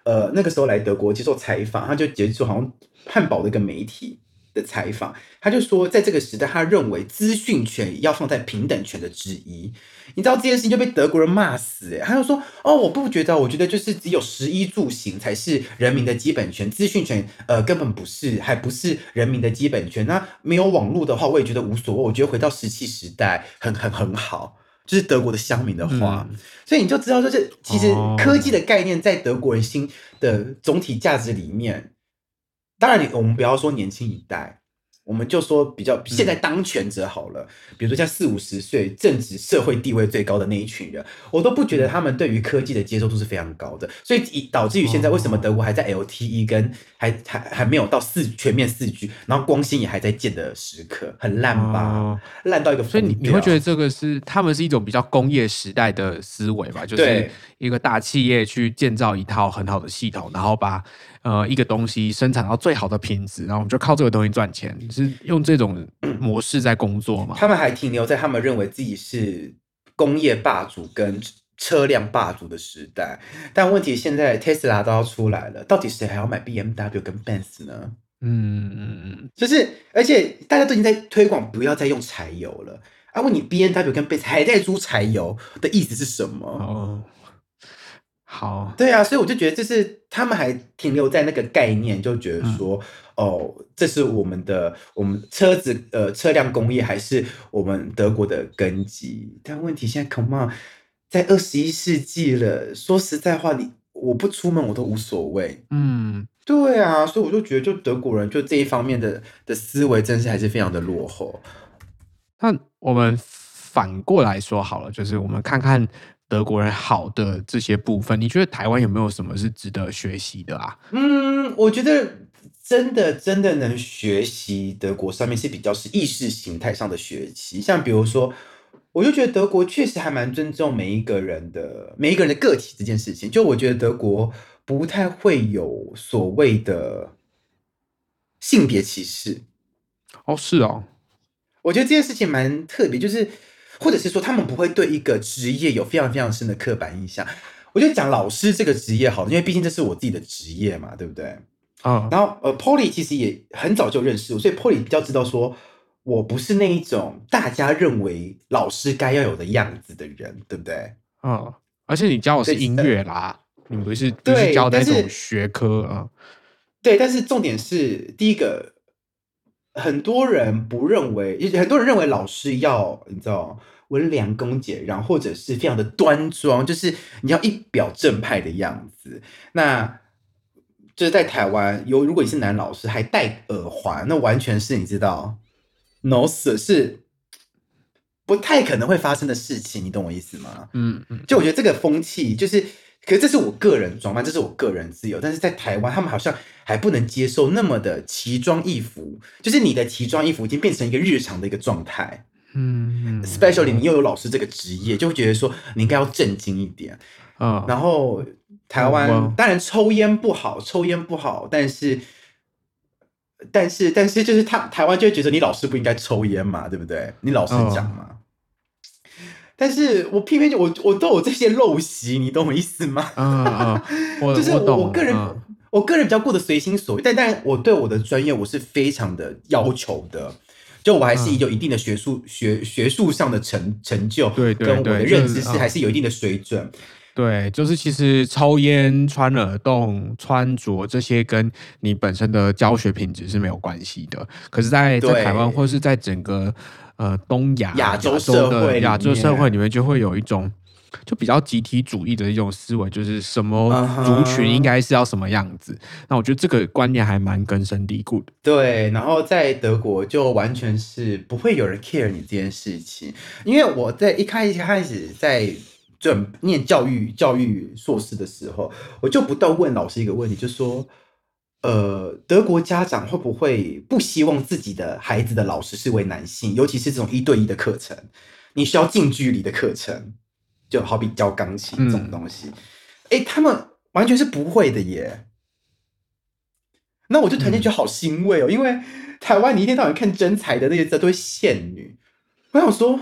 [SPEAKER 2] 呃，那个时候来德国接受采访，他就接触好像汉堡的一个媒体的采访，他就说，在这个时代，他认为资讯权要放在平等权的之一。你知道这件事情就被德国人骂死、欸，他就说：“哦，我不觉得，我觉得就是只有食衣住行才是人民的基本权，资讯权呃根本不是，还不是人民的基本权。那没有网络的话，我也觉得无所谓，我觉得回到石器时代很很很好。”就是德国的乡民的话，所以你就知道，就是其实
[SPEAKER 1] 哦
[SPEAKER 2] 科技的概念在德国人心的总体价值里面，当然你我们不要说年轻一代，我们就说比较现在当权者好了，比如说像四五十岁、正值社会地位最高的那一群人，我都不觉得他们对于科技的接受度是非常高的，所以以导致于现在为什么德国还在 LTE 跟还还还没有到四全面四 G，然后光纤也还在建的时刻，很烂吧？
[SPEAKER 1] 哦。
[SPEAKER 2] 烂到一个
[SPEAKER 1] 所以你
[SPEAKER 2] 疯掉。
[SPEAKER 1] 你会觉得这个是他们是一种比较工业时代的思维吧？就是一个大企业去建造一套很好的系统，然后把呃一个东西生产到最好的品质，然后我们就靠这个东西赚钱，是用这种 模式在工作嘛？
[SPEAKER 2] 他们还停留在他们认为自己是工业霸主跟车辆霸主的时代，但问题现在 Tesla 都要出来了，到底谁还要买 BMW 跟 Benz 呢？
[SPEAKER 1] 嗯嗯嗯，
[SPEAKER 2] 就是，而且大家都已经在推广不要再用柴油了。啊，问你 BMW 跟 Benz 还在租柴油的意思是什么？
[SPEAKER 1] 哦，好，
[SPEAKER 2] 对啊，所以我就觉得这是他们还停留在那个概念，就觉得说，哦，这是我们的我们车子呃车辆工业还是我们德国的根基。但问题现在 come on，在二十一世纪了，说实在话，你我不出门我都无所谓。
[SPEAKER 1] 嗯，
[SPEAKER 2] 对啊，所以我就觉得，就德国人就这一方面的的思维，真是还是非常的落后。
[SPEAKER 1] 那我们反过来说好了，就是我们看看德国人好的这些部分，你觉得台湾有没有什么是值得学习的啊？
[SPEAKER 2] 嗯，我觉得真的真的能学习德国上面是比较是意识形态上的学习，像比如说，我就觉得德国确实还蛮尊重每一个人的每一个人的个体这件事情。就我觉得德国不太会有所谓的性别歧视。
[SPEAKER 1] 哦，是哦，
[SPEAKER 2] 我觉得这件事情蛮特别，就是或者是说他们不会对一个职业有非常非常深的刻板印象。我就讲老师这个职业好，因为毕竟这是我自己的职业嘛，对不对？
[SPEAKER 1] 啊、
[SPEAKER 2] 然后呃，Polly 其实也很早就认识我，所以 Polly 比较知道说我不是那一种大家认为老师该要有的样子的人，对不对？
[SPEAKER 1] 嗯，而且你教我是音乐啦，你不是不
[SPEAKER 2] 对
[SPEAKER 1] 是教那
[SPEAKER 2] 但是
[SPEAKER 1] 种学科啊？
[SPEAKER 2] 对，但是重点是第一个，很多人不认为，也很多人认为老师要你知道温良恭俭让，或者是非常的端庄，就是你要一表正派的样子。那就是在台湾有，如果你是男老师还戴耳环，那完全是你知道，no sir 是不太可能会发生的事情，你懂我意思吗？
[SPEAKER 1] 嗯嗯，
[SPEAKER 2] 就我觉得这个风气就是，可是这是我个人装扮，这是我个人自由。但是在台湾，他们好像还不能接受那么的奇装异服，就是你的奇装异服已经变成一个日常的一个状态。
[SPEAKER 1] 嗯
[SPEAKER 2] Especially 你又有老师这个职业，就会觉得说你应该要正经一点。
[SPEAKER 1] 嗯，
[SPEAKER 2] 然后台湾
[SPEAKER 1] 嗯
[SPEAKER 2] 当然抽烟不好，抽烟不好，但是。但是，但是，就是他台湾就会觉得你老师不应该抽烟嘛，对不对？你老师讲嘛。但是我偏偏就我我都有这些陋习，你懂我意思吗？
[SPEAKER 1] 嗯嗯，我
[SPEAKER 2] 就是我个人、
[SPEAKER 1] 嗯
[SPEAKER 2] 我个人比较过得随心所欲，但但我对我的专业我是非常的要求的，就我还是
[SPEAKER 1] 嗯
[SPEAKER 2] 有一定的学术、学学术上的成成就，
[SPEAKER 1] 对对
[SPEAKER 2] 跟我的
[SPEAKER 1] 对
[SPEAKER 2] 认知是还是有一定的水准。
[SPEAKER 1] 对，就是其实抽烟、穿耳洞、穿着这些跟你本身的教学品质是没有关系的。可是在，在
[SPEAKER 2] 对
[SPEAKER 1] 台湾或是在整个呃东亚、
[SPEAKER 2] 亚洲社会
[SPEAKER 1] 亚洲社会里面，就会有一种就比较集体主义的一种思维，就是什么族群应该是要什么样子。那我觉得这个观念还蛮根深蒂固的。
[SPEAKER 2] 对，然后在德国就完全是不会有人 care 你这件事情，因为我在一开一开始在准念教育教育硕士的时候，我就不断问老师一个问题，就说，呃，德国家长会不会不希望自己的孩子的老师是位男性，尤其是这种一对一的课程，你需要近距离的课程，就好比教钢琴这种
[SPEAKER 1] 嗯。
[SPEAKER 2] 东西，哎、他们完全是不会的耶。那我就突然间觉得好欣慰哦，因为台湾你一天到晚看真才的那些字都会限女，我想说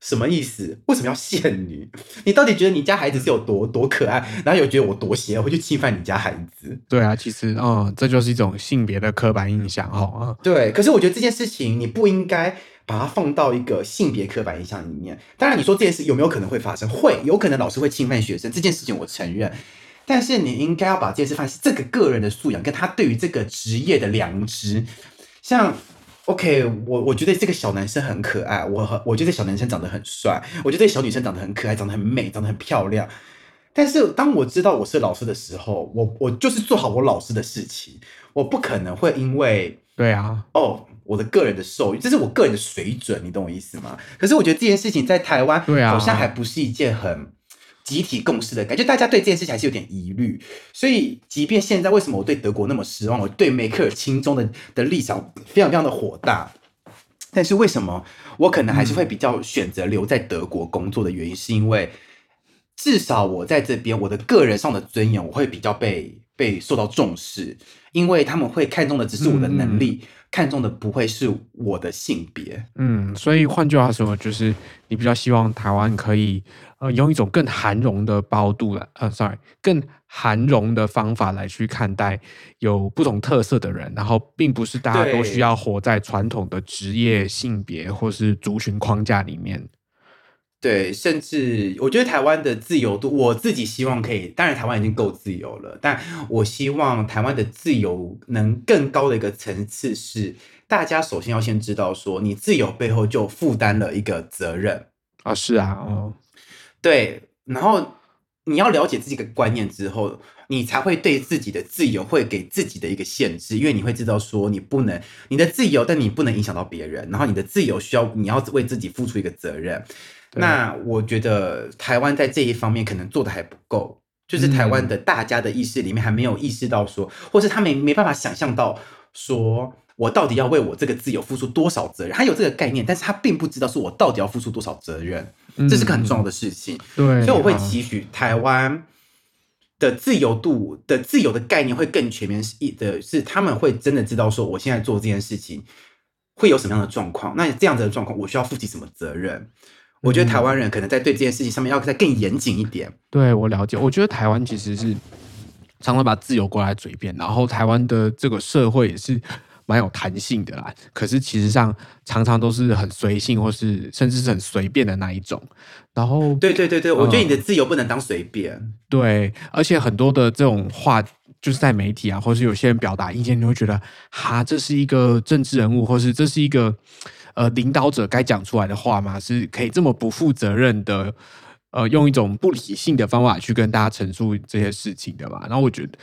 [SPEAKER 2] 什么意思？为什么要限女？你到底觉得你家孩子是有多多可爱，然后有觉得我多邪恶会去侵犯你家孩子？
[SPEAKER 1] 对啊，其实嗯，这就是一种性别的刻板印象哈。嗯
[SPEAKER 2] 对，可是我觉得这件事情你不应该把它放到一个性别刻板印象里面。当然，你说这件事有没有可能会发生？会，有可能老师会侵犯学生，这件事情我承认。但是你应该要把这件事放在这个个人的素养，跟他对于这个职业的良知。像，OK，我我觉得这个小男生很可爱，我很我觉得小男生长得很帅，我觉得这小女生长得很可爱，长得很美，长得很漂亮。但是当我知道我是老师的时候，我我就是做好我老师的事情，我不可能会因为
[SPEAKER 1] 对啊，
[SPEAKER 2] 哦，我的个人的受益，这是我个人的水准，你懂我意思吗？可是我觉得这件事情在台湾，
[SPEAKER 1] 对啊
[SPEAKER 2] 好像还不是一件很集体共识的感觉，大家对这件事情还是有点疑虑。所以，即便现在为什么我对德国那么失望，我对梅克尔亲中的的立场非常非常的火大，但是为什么我可能还是会比较选择留在德国工作的原因，是因为至少我在这边，我的个人上的尊严，我会比较被被受到重视，因为他们会看重的只是我的能力，看重的不会是我的性别。
[SPEAKER 1] 嗯，所以换句话说，就是你比较希望台湾可以呃用一种更含容的包度来，呃，sorry，更含容的方法来去看待有不同特色的人，然后并不是大家都需要活在传统的职业、性别或是族群框架里面。
[SPEAKER 2] 对，甚至我觉得台湾的自由度，我自己希望可以，当然台湾已经够自由了，但我希望台湾的自由能更高的一个层次是，大家首先要先知道说，你自由背后就负担了一个责任，
[SPEAKER 1] 啊，是啊，哦，
[SPEAKER 2] 对，然后你要了解自己的观念之后，你才会对自己的自由会给自己的一个限制，因为你会知道说你不能你的自由，但你不能影响到别人，然后你的自由需要你要为自己付出一个责任。那我觉得台湾在这一方面可能做的还不够，就是台湾的大家的意识里面还没有意识到说，或是他没没办法想象到说。我到底要为我这个自由付出多少责任？他有这个概念，但是他并不知道是我到底要付出多少责任，这是个很重要的事情。
[SPEAKER 1] 对，
[SPEAKER 2] 所以我会期许台湾的自由度的自由的概念会更全面，是的是他们会真的知道说，我现在做这件事情会有什么样的状况？那这样子的状况，我需要负起什么责任？我觉得台湾人可能在对这件事情上面要再更严谨一点。
[SPEAKER 1] 对我了解，我觉得台湾其实是常常把自由挂在嘴边，然后台湾的这个社会也是。蛮有弹性的啦，可是其实上常常都是很随性，或是甚至是很随便的那一种。然后，
[SPEAKER 2] 对对对对，我觉得你的自由不能当随便。
[SPEAKER 1] 对，而且很多的这种话，就是在媒体啊，或是有些人表达意见，你会觉得，哈，这是一个政治人物，或是这是一个呃领导者该讲出来的话吗？是可以这么不负责任的，呃，用一种不理性的方法去跟大家陈述这些事情的嘛？然后我觉得。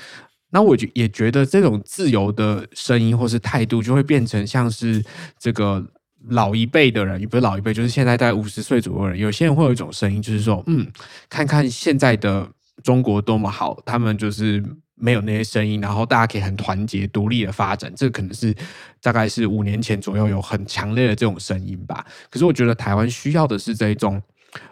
[SPEAKER 1] 那我觉也觉得这种自由的声音或是态度，就会变成像是这个老一辈的人，也不是老一辈，就是现在在五十岁左右的人，有些人会有一种声音，就是说，嗯，看看现在的中国多么好，他们就是没有那些声音，然后大家可以很团结、独立的发展。这可能是大概是五年前左右有很强烈的这种声音吧。可是我觉得台湾需要的是这一种，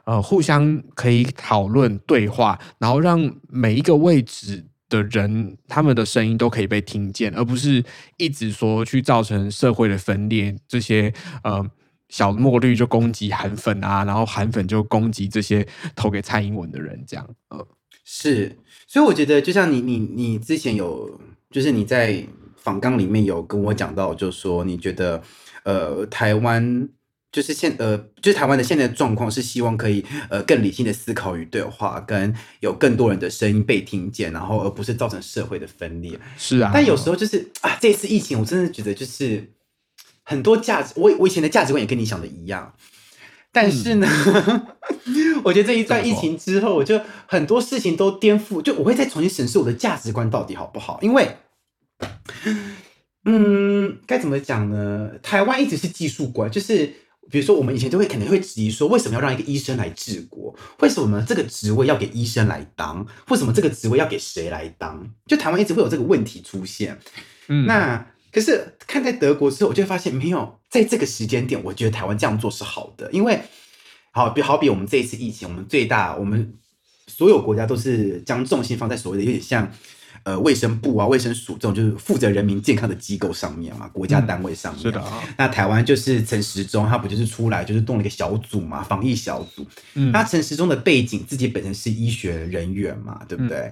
[SPEAKER 1] 呃，互相可以讨论、对话，然后让每一个位置。的人，他们的声音都可以被听见，而不是一直说去造成社会的分裂。这些呃小墨绿就攻击韩粉啊，然后韩粉就攻击这些投给蔡英文的人，这样呃
[SPEAKER 2] 是。所以我觉得，就像你你你之前有，就是你在访纲里面有跟我讲到，就说你觉得呃台湾。就是现呃，就是台湾的现在状况是希望可以呃更理性的思考与对话，跟有更多人的声音被听见，然后而不是造成社会的分裂。
[SPEAKER 1] 是啊，
[SPEAKER 2] 但有时候就是啊，这次疫情我真的觉得就是很多价值，我我以前的价值观也跟你想的一样，但是呢，我觉得这一段疫情之后，我就很多事情都颠覆，就我会再重新审视我的价值观到底好不好，因为。嗯，该怎么讲呢？台湾一直是技术国，就是。比如说，我们以前就会可能会质疑说，为什么要让一个医生来治国？为什么这个职位要给医生来当？为什么这个职位要给谁来当？就台湾一直会有这个问题出现。嗯，那可是看在德国之后，我就发现没有在这个时间点，我觉得台湾这样做是好的，因为好比好比我们这一次疫情，我们最大，我们所有国家都是将重心放在所谓的有点像。呃，卫生部啊，卫生署这种就是负责人民健康的机构上面嘛，国家单位上面。
[SPEAKER 1] 是的。
[SPEAKER 2] 那台湾就是陈时中，他不就是出来就是动了一个小组嘛，防疫小组。嗯。那陈时中的背景，自己本身是医学人员嘛，对不对？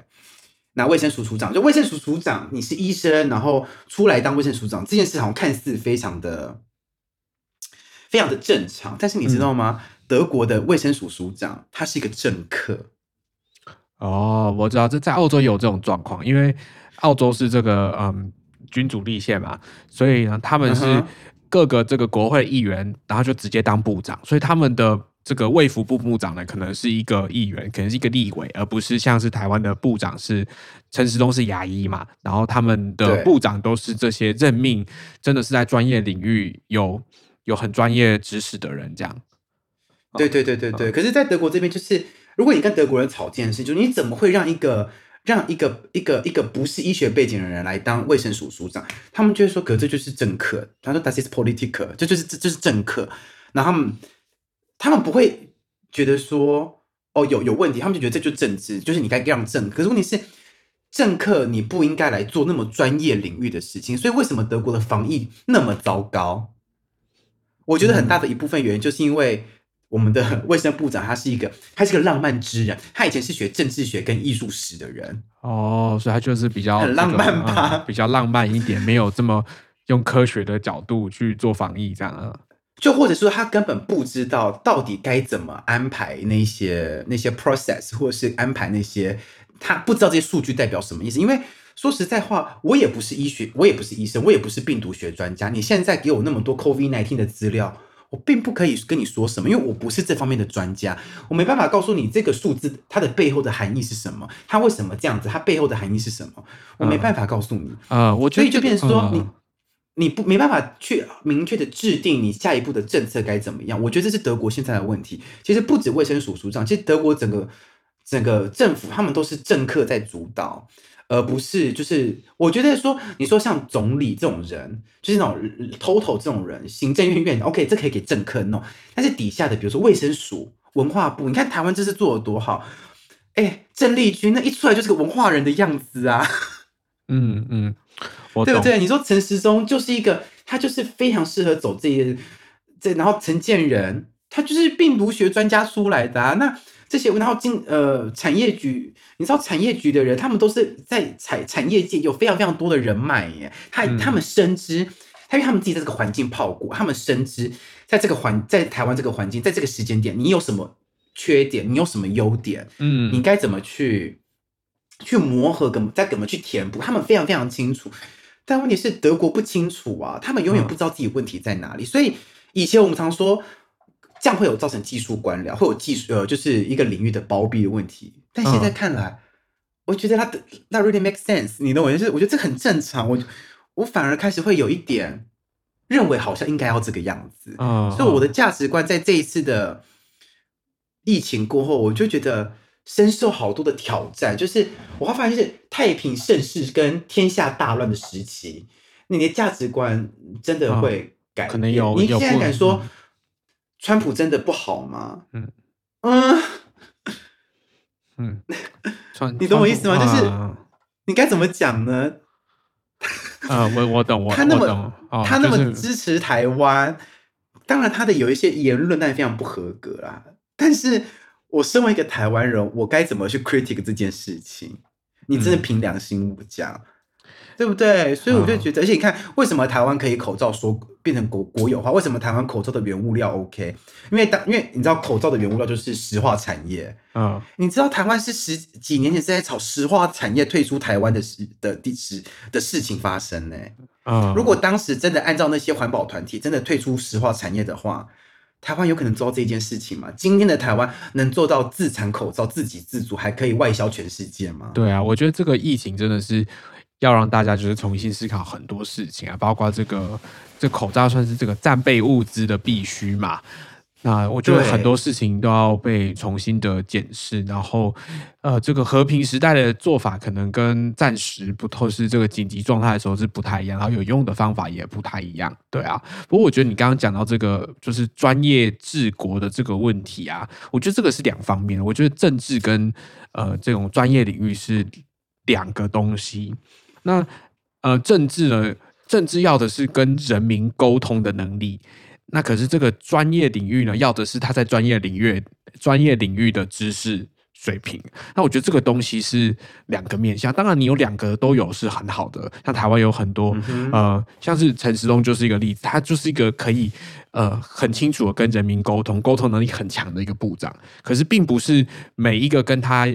[SPEAKER 2] 那卫生署署长，就卫生署署长，你是医生，然后出来当卫生署长，这件事好像看似非常的、非常的正常。但是你知道吗？德国的卫生署署长，他是一个政客。
[SPEAKER 1] 哦，我知道，这在澳洲有这种状况，因为澳洲是这个嗯君主立宪嘛，所以呢，他们是各个这个国会议员，然后就直接当部长，所以他们的这个卫福部部长呢，可能是一个议员，可能是一个立委，而不是像是台湾的部长是陈时中是牙医嘛，然后他们的部长都是这些任命，真的是在专业领域有有很专业知识的人这样。
[SPEAKER 2] 对对对对对，可是，在德国这边就是。如果你跟德国人吵这件事，就你怎么会让一个让一个一个一个不是医学背景的人来当卫生署署长？他们就会说：“可这就是政客。”他说：“That is political。”这就是这就是政客。然后他们他们不会觉得说：“哦，有有问题。”他们就觉得这就是政治，就是你该让政。可是问题是，政客你不应该来做那么专业领域的事情。所以为什么德国的防疫那么糟糕？我觉得很大的一部分原因就是因为。我们的 卫生部长他是一个，他是个浪漫之人。他以前是学政治学跟艺术史的人
[SPEAKER 1] 哦，所以他就是比较
[SPEAKER 2] 很浪漫吧，
[SPEAKER 1] 比较浪漫一点，没有这么用科学的角度去做防疫这样啊。
[SPEAKER 2] 就或者说他根本不知道到底该怎么安排那些那些 process，或者是安排那些他不知道这些数据代表什么意思。因为说实在话，我也不是医学，我也不是医生，我也不是病毒学专家。你现在给我那么多 COVID nineteen 的资料。我并不可以跟你说什么，因为我不是这方面的专家，我没办法告诉你这个数字它的背后的含义是什么，它为什么这样子，它背后的含义是什么，我没办法告诉你。
[SPEAKER 1] 呃，我觉得
[SPEAKER 2] 所以就变成说
[SPEAKER 1] 嗯
[SPEAKER 2] 你。你不没办法去明确的制定你下一步的政策该怎么样，我觉得这是德国现在的问题。其实不止卫生署署长，其实德国整个整个政府他们都是政客在主导，而不是就是我觉得说你说像总理这种人，就是那种 total 这种人，行政院院长 OK 这可以给政客弄，但是底下的比如说卫生署、文化部，你看台湾这次做的多好，哎，郑丽君那一出来就是个文化人的样子啊。
[SPEAKER 1] 嗯 嗯。
[SPEAKER 2] 对不对？你说陈时中就是一个，他就是非常适合走这些，这然后陈建仁他就是病毒学专家出来的啊。那这些，然后经呃产业局，你知道产业局的人，他们都是在产产业界有非常非常多的人脉耶。他
[SPEAKER 1] 嗯
[SPEAKER 2] 他们深知，他因为他们自己在这个环境泡过，他们深知在这个环在台湾这个环境，在这个时间点，你有什么缺点，你有什么优点，
[SPEAKER 1] 嗯，
[SPEAKER 2] 你该怎么去去磨合，怎么再怎么去填补，他们非常非常清楚。但问题是德国不清楚啊，他们永远
[SPEAKER 1] 嗯
[SPEAKER 2] 不知道自己问题在哪里。所以以前我们常说，这样会有造成技术官僚，会有技术呃，就是一个领域的包庇的问题。但现在
[SPEAKER 1] 嗯
[SPEAKER 2] 看来，我觉得他的那 really make sense，你懂我意思？我觉得这很正常。我我反而开始会有一点认为，好像应该要这个样子。
[SPEAKER 1] 嗯，
[SPEAKER 2] 所以我的价值观在这一次的疫情过后，我就觉得深受好多的挑战。就是我会发现，就是太平盛世跟天下大乱的时期，你的价值观真的会改变。
[SPEAKER 1] 嗯可能有
[SPEAKER 2] 你现在敢说
[SPEAKER 1] 嗯
[SPEAKER 2] 川普真的不好吗？
[SPEAKER 1] 嗯
[SPEAKER 2] 嗯，你懂我意思吗就是
[SPEAKER 1] 啊
[SPEAKER 2] 你该怎么讲呢？
[SPEAKER 1] 呃，我我懂，我
[SPEAKER 2] 他那么，
[SPEAKER 1] 哦
[SPEAKER 2] 他那么支持台湾，当然他的有一些言论但非常不合格啦。但是我身为一个台湾人，我该怎么去 critic 这件事情？你真的
[SPEAKER 1] 嗯
[SPEAKER 2] 凭良心讲，对不对？所以我就觉得，而且你看，为什么台湾可以口罩说变成国国有化？为什么台湾口罩的原物料 OK？因为当因为你知道口罩的原物料就是石化产业，
[SPEAKER 1] 嗯
[SPEAKER 2] 你知道台湾是十几年前是在炒石化产业退出台湾的事的地事的事情发生呢、
[SPEAKER 1] 嗯，
[SPEAKER 2] 如果当时真的按照那些环保团体真的退出石化产业的话，台湾有可能做到这件事情吗？今天的台湾能做到自产口罩、自给自足，还可以外销全世界吗？
[SPEAKER 1] 对啊，我觉得这个疫情真的是要让大家就是重新思考很多事情啊，包括这个这口罩算是这个战备物资的必须嘛。那我觉得很多事情都要被重新的检视，然后，呃，这个和平时代的做法可能跟暂时不透视这个紧急状态的时候是不太一样，然后有用的方法也不太一样，对啊。不过我觉得你刚刚讲到这个就是专业治国的这个问题啊，我觉得这个是两方面，我觉得政治跟呃这种专业领域是两个东西。那呃，政治呢，政治要的是跟人民沟通的能力。那可是这个专业领域呢，要的是他在专业领域专业领域的知识水平。那我觉得这个东西是两个面向。当然，你有两个都有是很好的。像台湾有很多、
[SPEAKER 2] 嗯
[SPEAKER 1] 呃，像是陈时中就是一个例子，他就是一个可以呃很清楚的跟人民沟通、沟通能力很强的一个部长。可是，并不是每一个跟他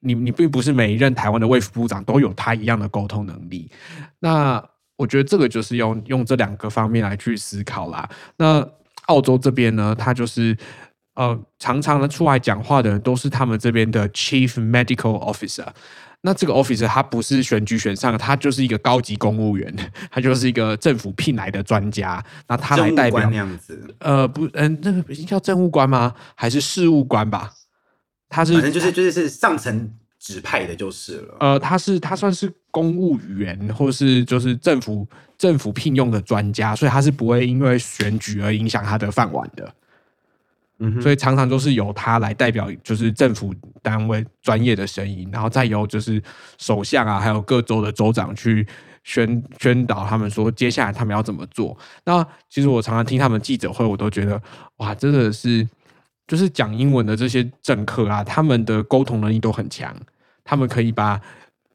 [SPEAKER 1] 你你并不是每一任台湾的卫福部长都有他一样的沟通能力。那我觉得这个就是用用这两个方面来去思考啦。那澳洲这边呢，他就是呃常常的出来讲话的人都是他们这边的 Chief Medical Officer。那这个 officer 他不是选举选上的，他就是一个高级公务员，他就是一个政府聘来的专家。那他来代表
[SPEAKER 2] 那样子，
[SPEAKER 1] 呃不嗯、那个叫政务官吗？还是事务官吧？他是
[SPEAKER 2] 反正就是就是是上层指派的，就是了。
[SPEAKER 1] 呃，他是他算是公务员，或是就是政府政府聘用的专家，所以他是不会因为选举而影响他的饭碗的。
[SPEAKER 2] 嗯，
[SPEAKER 1] 所以常常都是由他来代表，就是政府单位专业的声音，然后再由就是首相啊，还有各州的州长去宣宣导他们说接下来他们要怎么做。那其实我常常听他们记者会，我都觉得哇，真的是就是讲英文的这些政客啊，他们的沟通能力都很强，他们可以把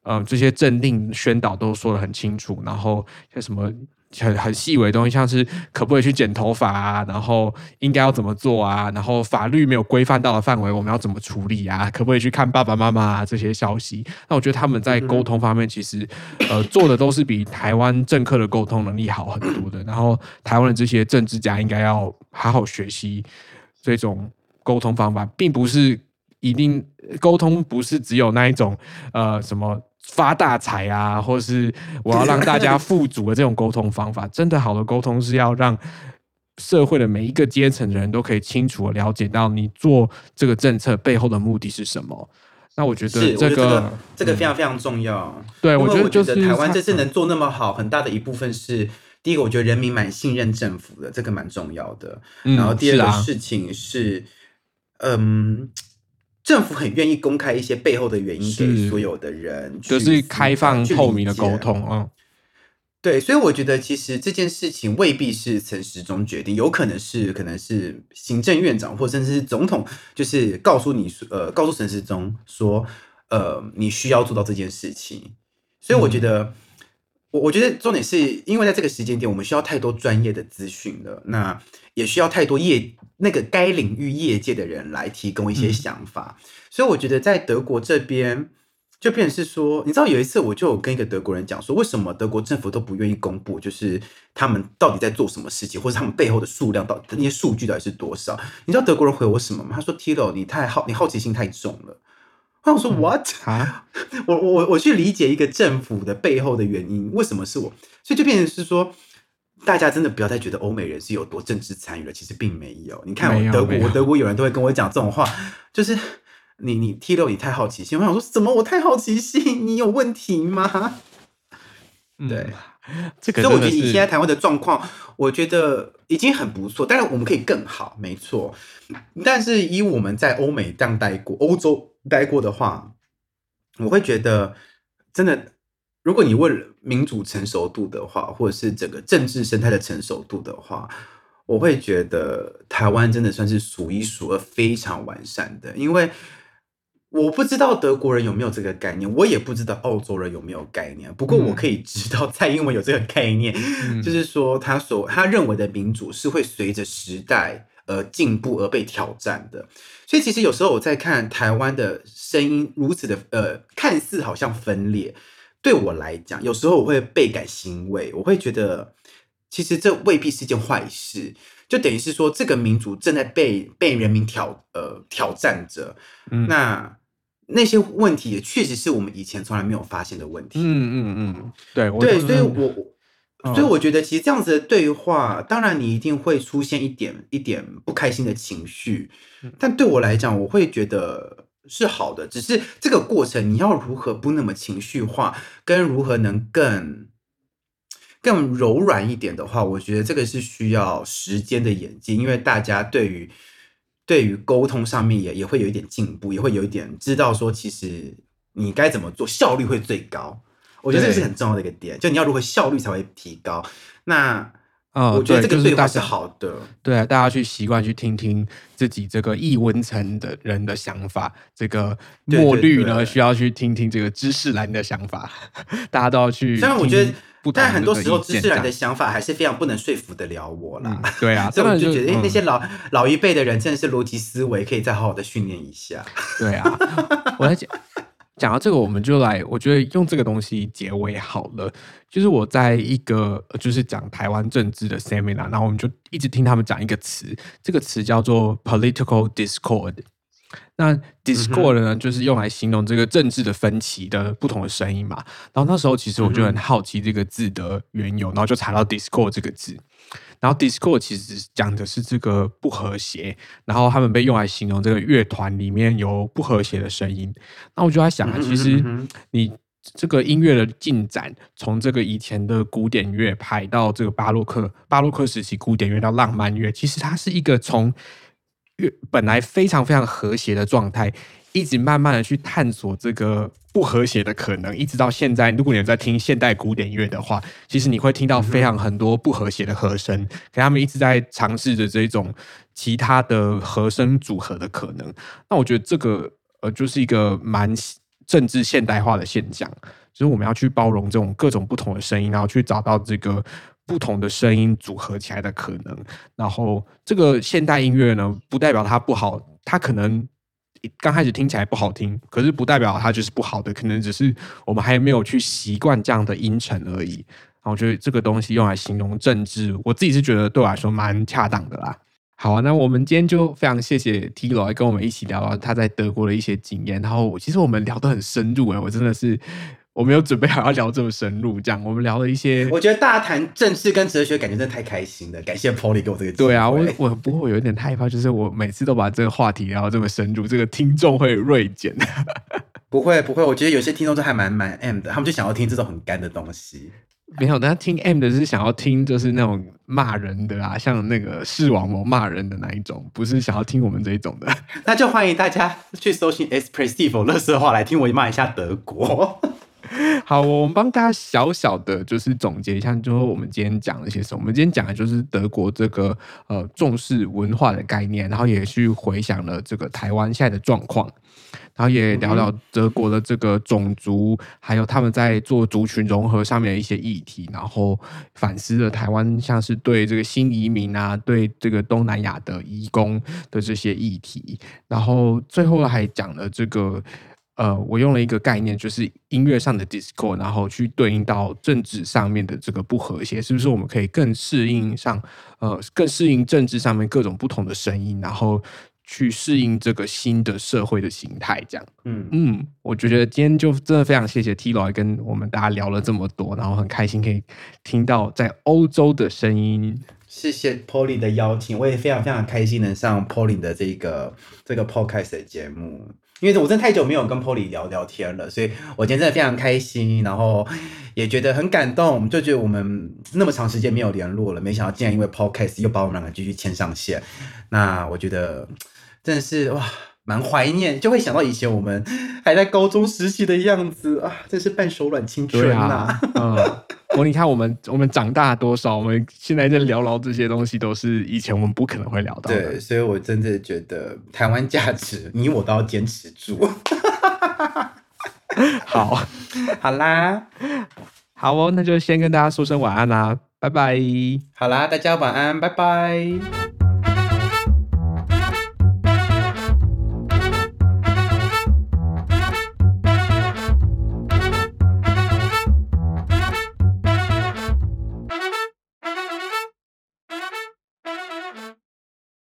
[SPEAKER 1] 呃这些政令宣导都说得很清楚，然后像什么。很很细微的东西，像是可不可以去剪头发啊，然后应该要怎么做啊，然后法律没有规范到的范围，我们要怎么处理啊？可不可以去看爸爸妈妈啊这些消息？那我觉得他们在沟通方面，其实呃做的都是比台湾政客的沟通能力好很多的。然后台湾的这些政治家应该要好好学习这种沟通方法，并不是一定沟通不是只有那一种呃什么。发大财啊，或是我要让大家富足的这种沟通方法，真的好的沟通是要让社会的每一个阶层的人都可以清楚的了解到你做这个政策背后的目的是什么。那我觉得
[SPEAKER 2] 这
[SPEAKER 1] 个
[SPEAKER 2] 这个非常非常重要。
[SPEAKER 1] 对，我觉得
[SPEAKER 2] 就是台湾这次能做那么好，很大的一部分是第一个，我觉得人民蛮信任政府的，这个蛮重要的。然后第二个事情是，嗯。政府很愿意公开一些背后的原因给所有的人，
[SPEAKER 1] 就是开放透明的沟通啊。
[SPEAKER 2] 对，所以我觉得其实这件事情未必是陈时中决定，有可能是可能是行政院长或甚至是总统，就是告诉你呃，告诉陈时中说，呃，你需要做到这件事情。所以我觉得。我我觉得重点是因为在这个时间点，我们需要太多专业的资讯了，那也需要太多业那个该领域业界的人来提供一些想法。所以我觉得在德国这边，就变成是说，你知道有一次我就跟一个德国人讲说，为什么德国政府都不愿意公布，就是他们到底在做什么事情，或者他们背后的数量到那些数据到底是多少？你知道德国人回我什么吗？他说：“Tilo，你太好，你好奇心太重了。”我说 What 啊？我我我去理解一个政府的背后的原因，为什么是我？所以就变成是说，大家真的不要再觉得欧美人是有多政治参与了，其实并没有。你看我德国，我德国有人都会跟我讲这种话，就是你你踢六你太好奇心。我想说什么？我太好奇心？你有问题吗？对，
[SPEAKER 1] 这个
[SPEAKER 2] 所以我觉得你现在台湾的状况，我觉得已经很不错。当然我们可以更好，没错。但是以我们在欧美这样待过，欧洲。待过的话，我会觉得真的，如果你问民主成熟度的话，或者是整个政治生态的成熟度的话，我会觉得台湾真的算是数一数二非常完善的。因为我不知道德国人有没有这个概念，我也不知道澳洲人有没有概念。不过我可以知道蔡英文有这个概念，就是说他所他认为的民主是会随着时代。而进步而被挑战的，所以其实有时候我在看台湾的声音如此的呃，看似好像分裂，对我来讲，有时候我会倍感欣慰，我会觉得其实这未必是件坏事，就等于是说这个民族正在被被人民挑呃挑战着，那那些问题也确实是我们以前从来没有发现的问题，
[SPEAKER 1] 嗯。嗯嗯，对
[SPEAKER 2] 对，所以我。所以我觉得，其实这样子的对话，当然你一定会出现一点一点不开心的情绪，但对我来讲，我会觉得是好的。只是这个过程，你要如何不那么情绪化，跟如何能更更柔软一点的话，我觉得这个是需要时间的演进。因为大家对于对于沟通上面也也会有一点进步，也会有一点知道说，其实你该怎么做，效率会最高。我觉得这个是很重要的一个点，就你要如何效率才会提高。那
[SPEAKER 1] 啊，
[SPEAKER 2] 我觉得这个对话
[SPEAKER 1] 是
[SPEAKER 2] 好的。
[SPEAKER 1] 对啊，大家去习惯去听听自己这个异文层的人的想法。这个墨绿呢，需要去听听这个知识蓝的想法。大家都要去。
[SPEAKER 2] 虽然我觉得，但很多时候
[SPEAKER 1] 知
[SPEAKER 2] 识蓝的想法还是非常不能说服得了我啦。
[SPEAKER 1] 对啊，
[SPEAKER 2] 所以我就觉得，哎，那些老老一辈的人真的是逻辑思维可以再好好的训练一下。
[SPEAKER 1] 对啊，我来讲。讲到这个，我们就来，我觉得用这个东西结尾好了。就是我在一个就是讲台湾政治的 seminar，然后我们就一直听他们讲一个词，这个词叫做 political discord。那 discord 呢，就是用来形容这个政治的分歧的不同的声音嘛。然后那时候其实我就很好奇这个字的缘由，然后就查到 discord 这个字。然后 Discord 其实讲的是这个不和谐，然后他们被用来形容这个乐团里面有不和谐的声音。那我就在想啊，其实你这个音乐的进展，从这个以前的古典乐派到这个巴洛克，巴洛克时期古典乐到浪漫乐，其实它是一个从乐本来非常非常和谐的状态。一直慢慢的去探索这个不和谐的可能，一直到现在。如果你在听现代古典乐的话，其实你会听到非常很多不和谐的和声，可他们一直在尝试着这种其他的和声组合的可能。那我觉得这个呃，就是一个蛮政治现代化的现象，就是我们要去包容这种各种不同的声音，然后去找到这个不同的声音组合起来的可能。然后这个现代音乐呢，不代表它不好，它可能刚开始听起来不好听，可是不代表它就是不好的，可能只是我们还没有去习惯这样的音程而已。然后我觉得这个东西用来形容政治，我自己是觉得对我来说蛮恰当的啦。好啊，那我们今天就非常谢谢 T 罗来跟我们一起聊聊他在德国的一些经验。然后其实我们聊得很深入哎，我真的是我没有准备好要聊这么深入，这样我们聊了一些。
[SPEAKER 2] 我觉得大家谈政治跟哲学，感觉真的太开心了。感谢 Polly 给我这个机会。
[SPEAKER 1] 对啊，我我不过有点害怕，就是我每次都把这个话题聊这么深入，这个听众会锐减。
[SPEAKER 2] 不会不会，我觉得有些听众都还蛮蛮 M 的，他们就想要听这种很干的东西。
[SPEAKER 1] 没有，他听 M 的是想要听，就是那种骂人的啊，像那个视网膜骂人的那一种，不是想要听我们这一种的。
[SPEAKER 2] 那就欢迎大家去搜寻 Espressive 乐色话来听我骂一下德国。
[SPEAKER 1] 好，我们帮大家小小的就是总结一下，就是我们今天讲了些什么。我们今天讲的就是德国这个呃重视文化的概念，然后也去回想了这个台湾现在的状况。然后也聊聊德国的这个种族，还有他们在做族群融合上面的一些议题，然后反思了台湾像是对这个新移民啊，对这个东南亚的移工的这些议题，然后最后还讲了这个，呃，我用了一个概念，就是音乐上的 discord，然后去对应到政治上面的这个不和谐，是不是我们可以更适应上，呃，更适应政治上面各种不同的声音，然后。去适应这个新的社会的形态，这样，嗯嗯，我觉得今天就真的非常谢谢 T 老跟我们大家聊了这么多，然后很开心可以听到在欧洲的声音。
[SPEAKER 2] 谢谢 Polly 的邀请，我也非常非常开心能上 Polly 的这个这个 Podcast 的节目。因为我真的太久没有跟 Polly 聊聊天了，所以我今天真的非常开心，然后也觉得很感动，就觉得我们那么长时间没有联络了，没想到竟然因为 Podcast 又把我们两个继续牵上线。那我觉得真的是哇，蛮怀念，就会想到以前我们还在高中时期的样子啊，真是半手软青春呐。
[SPEAKER 1] 嗯。我你看，我们我们长大多少？我们现在在聊聊这些东西，都是以前我们不可能会聊到的。
[SPEAKER 2] 对，所以我真的觉得台湾价值，你我都要坚持住。
[SPEAKER 1] 好，
[SPEAKER 2] 好啦，
[SPEAKER 1] 好哦，那就先跟大家说声晚安啦，拜拜。
[SPEAKER 2] 好啦，大家晚安，拜拜。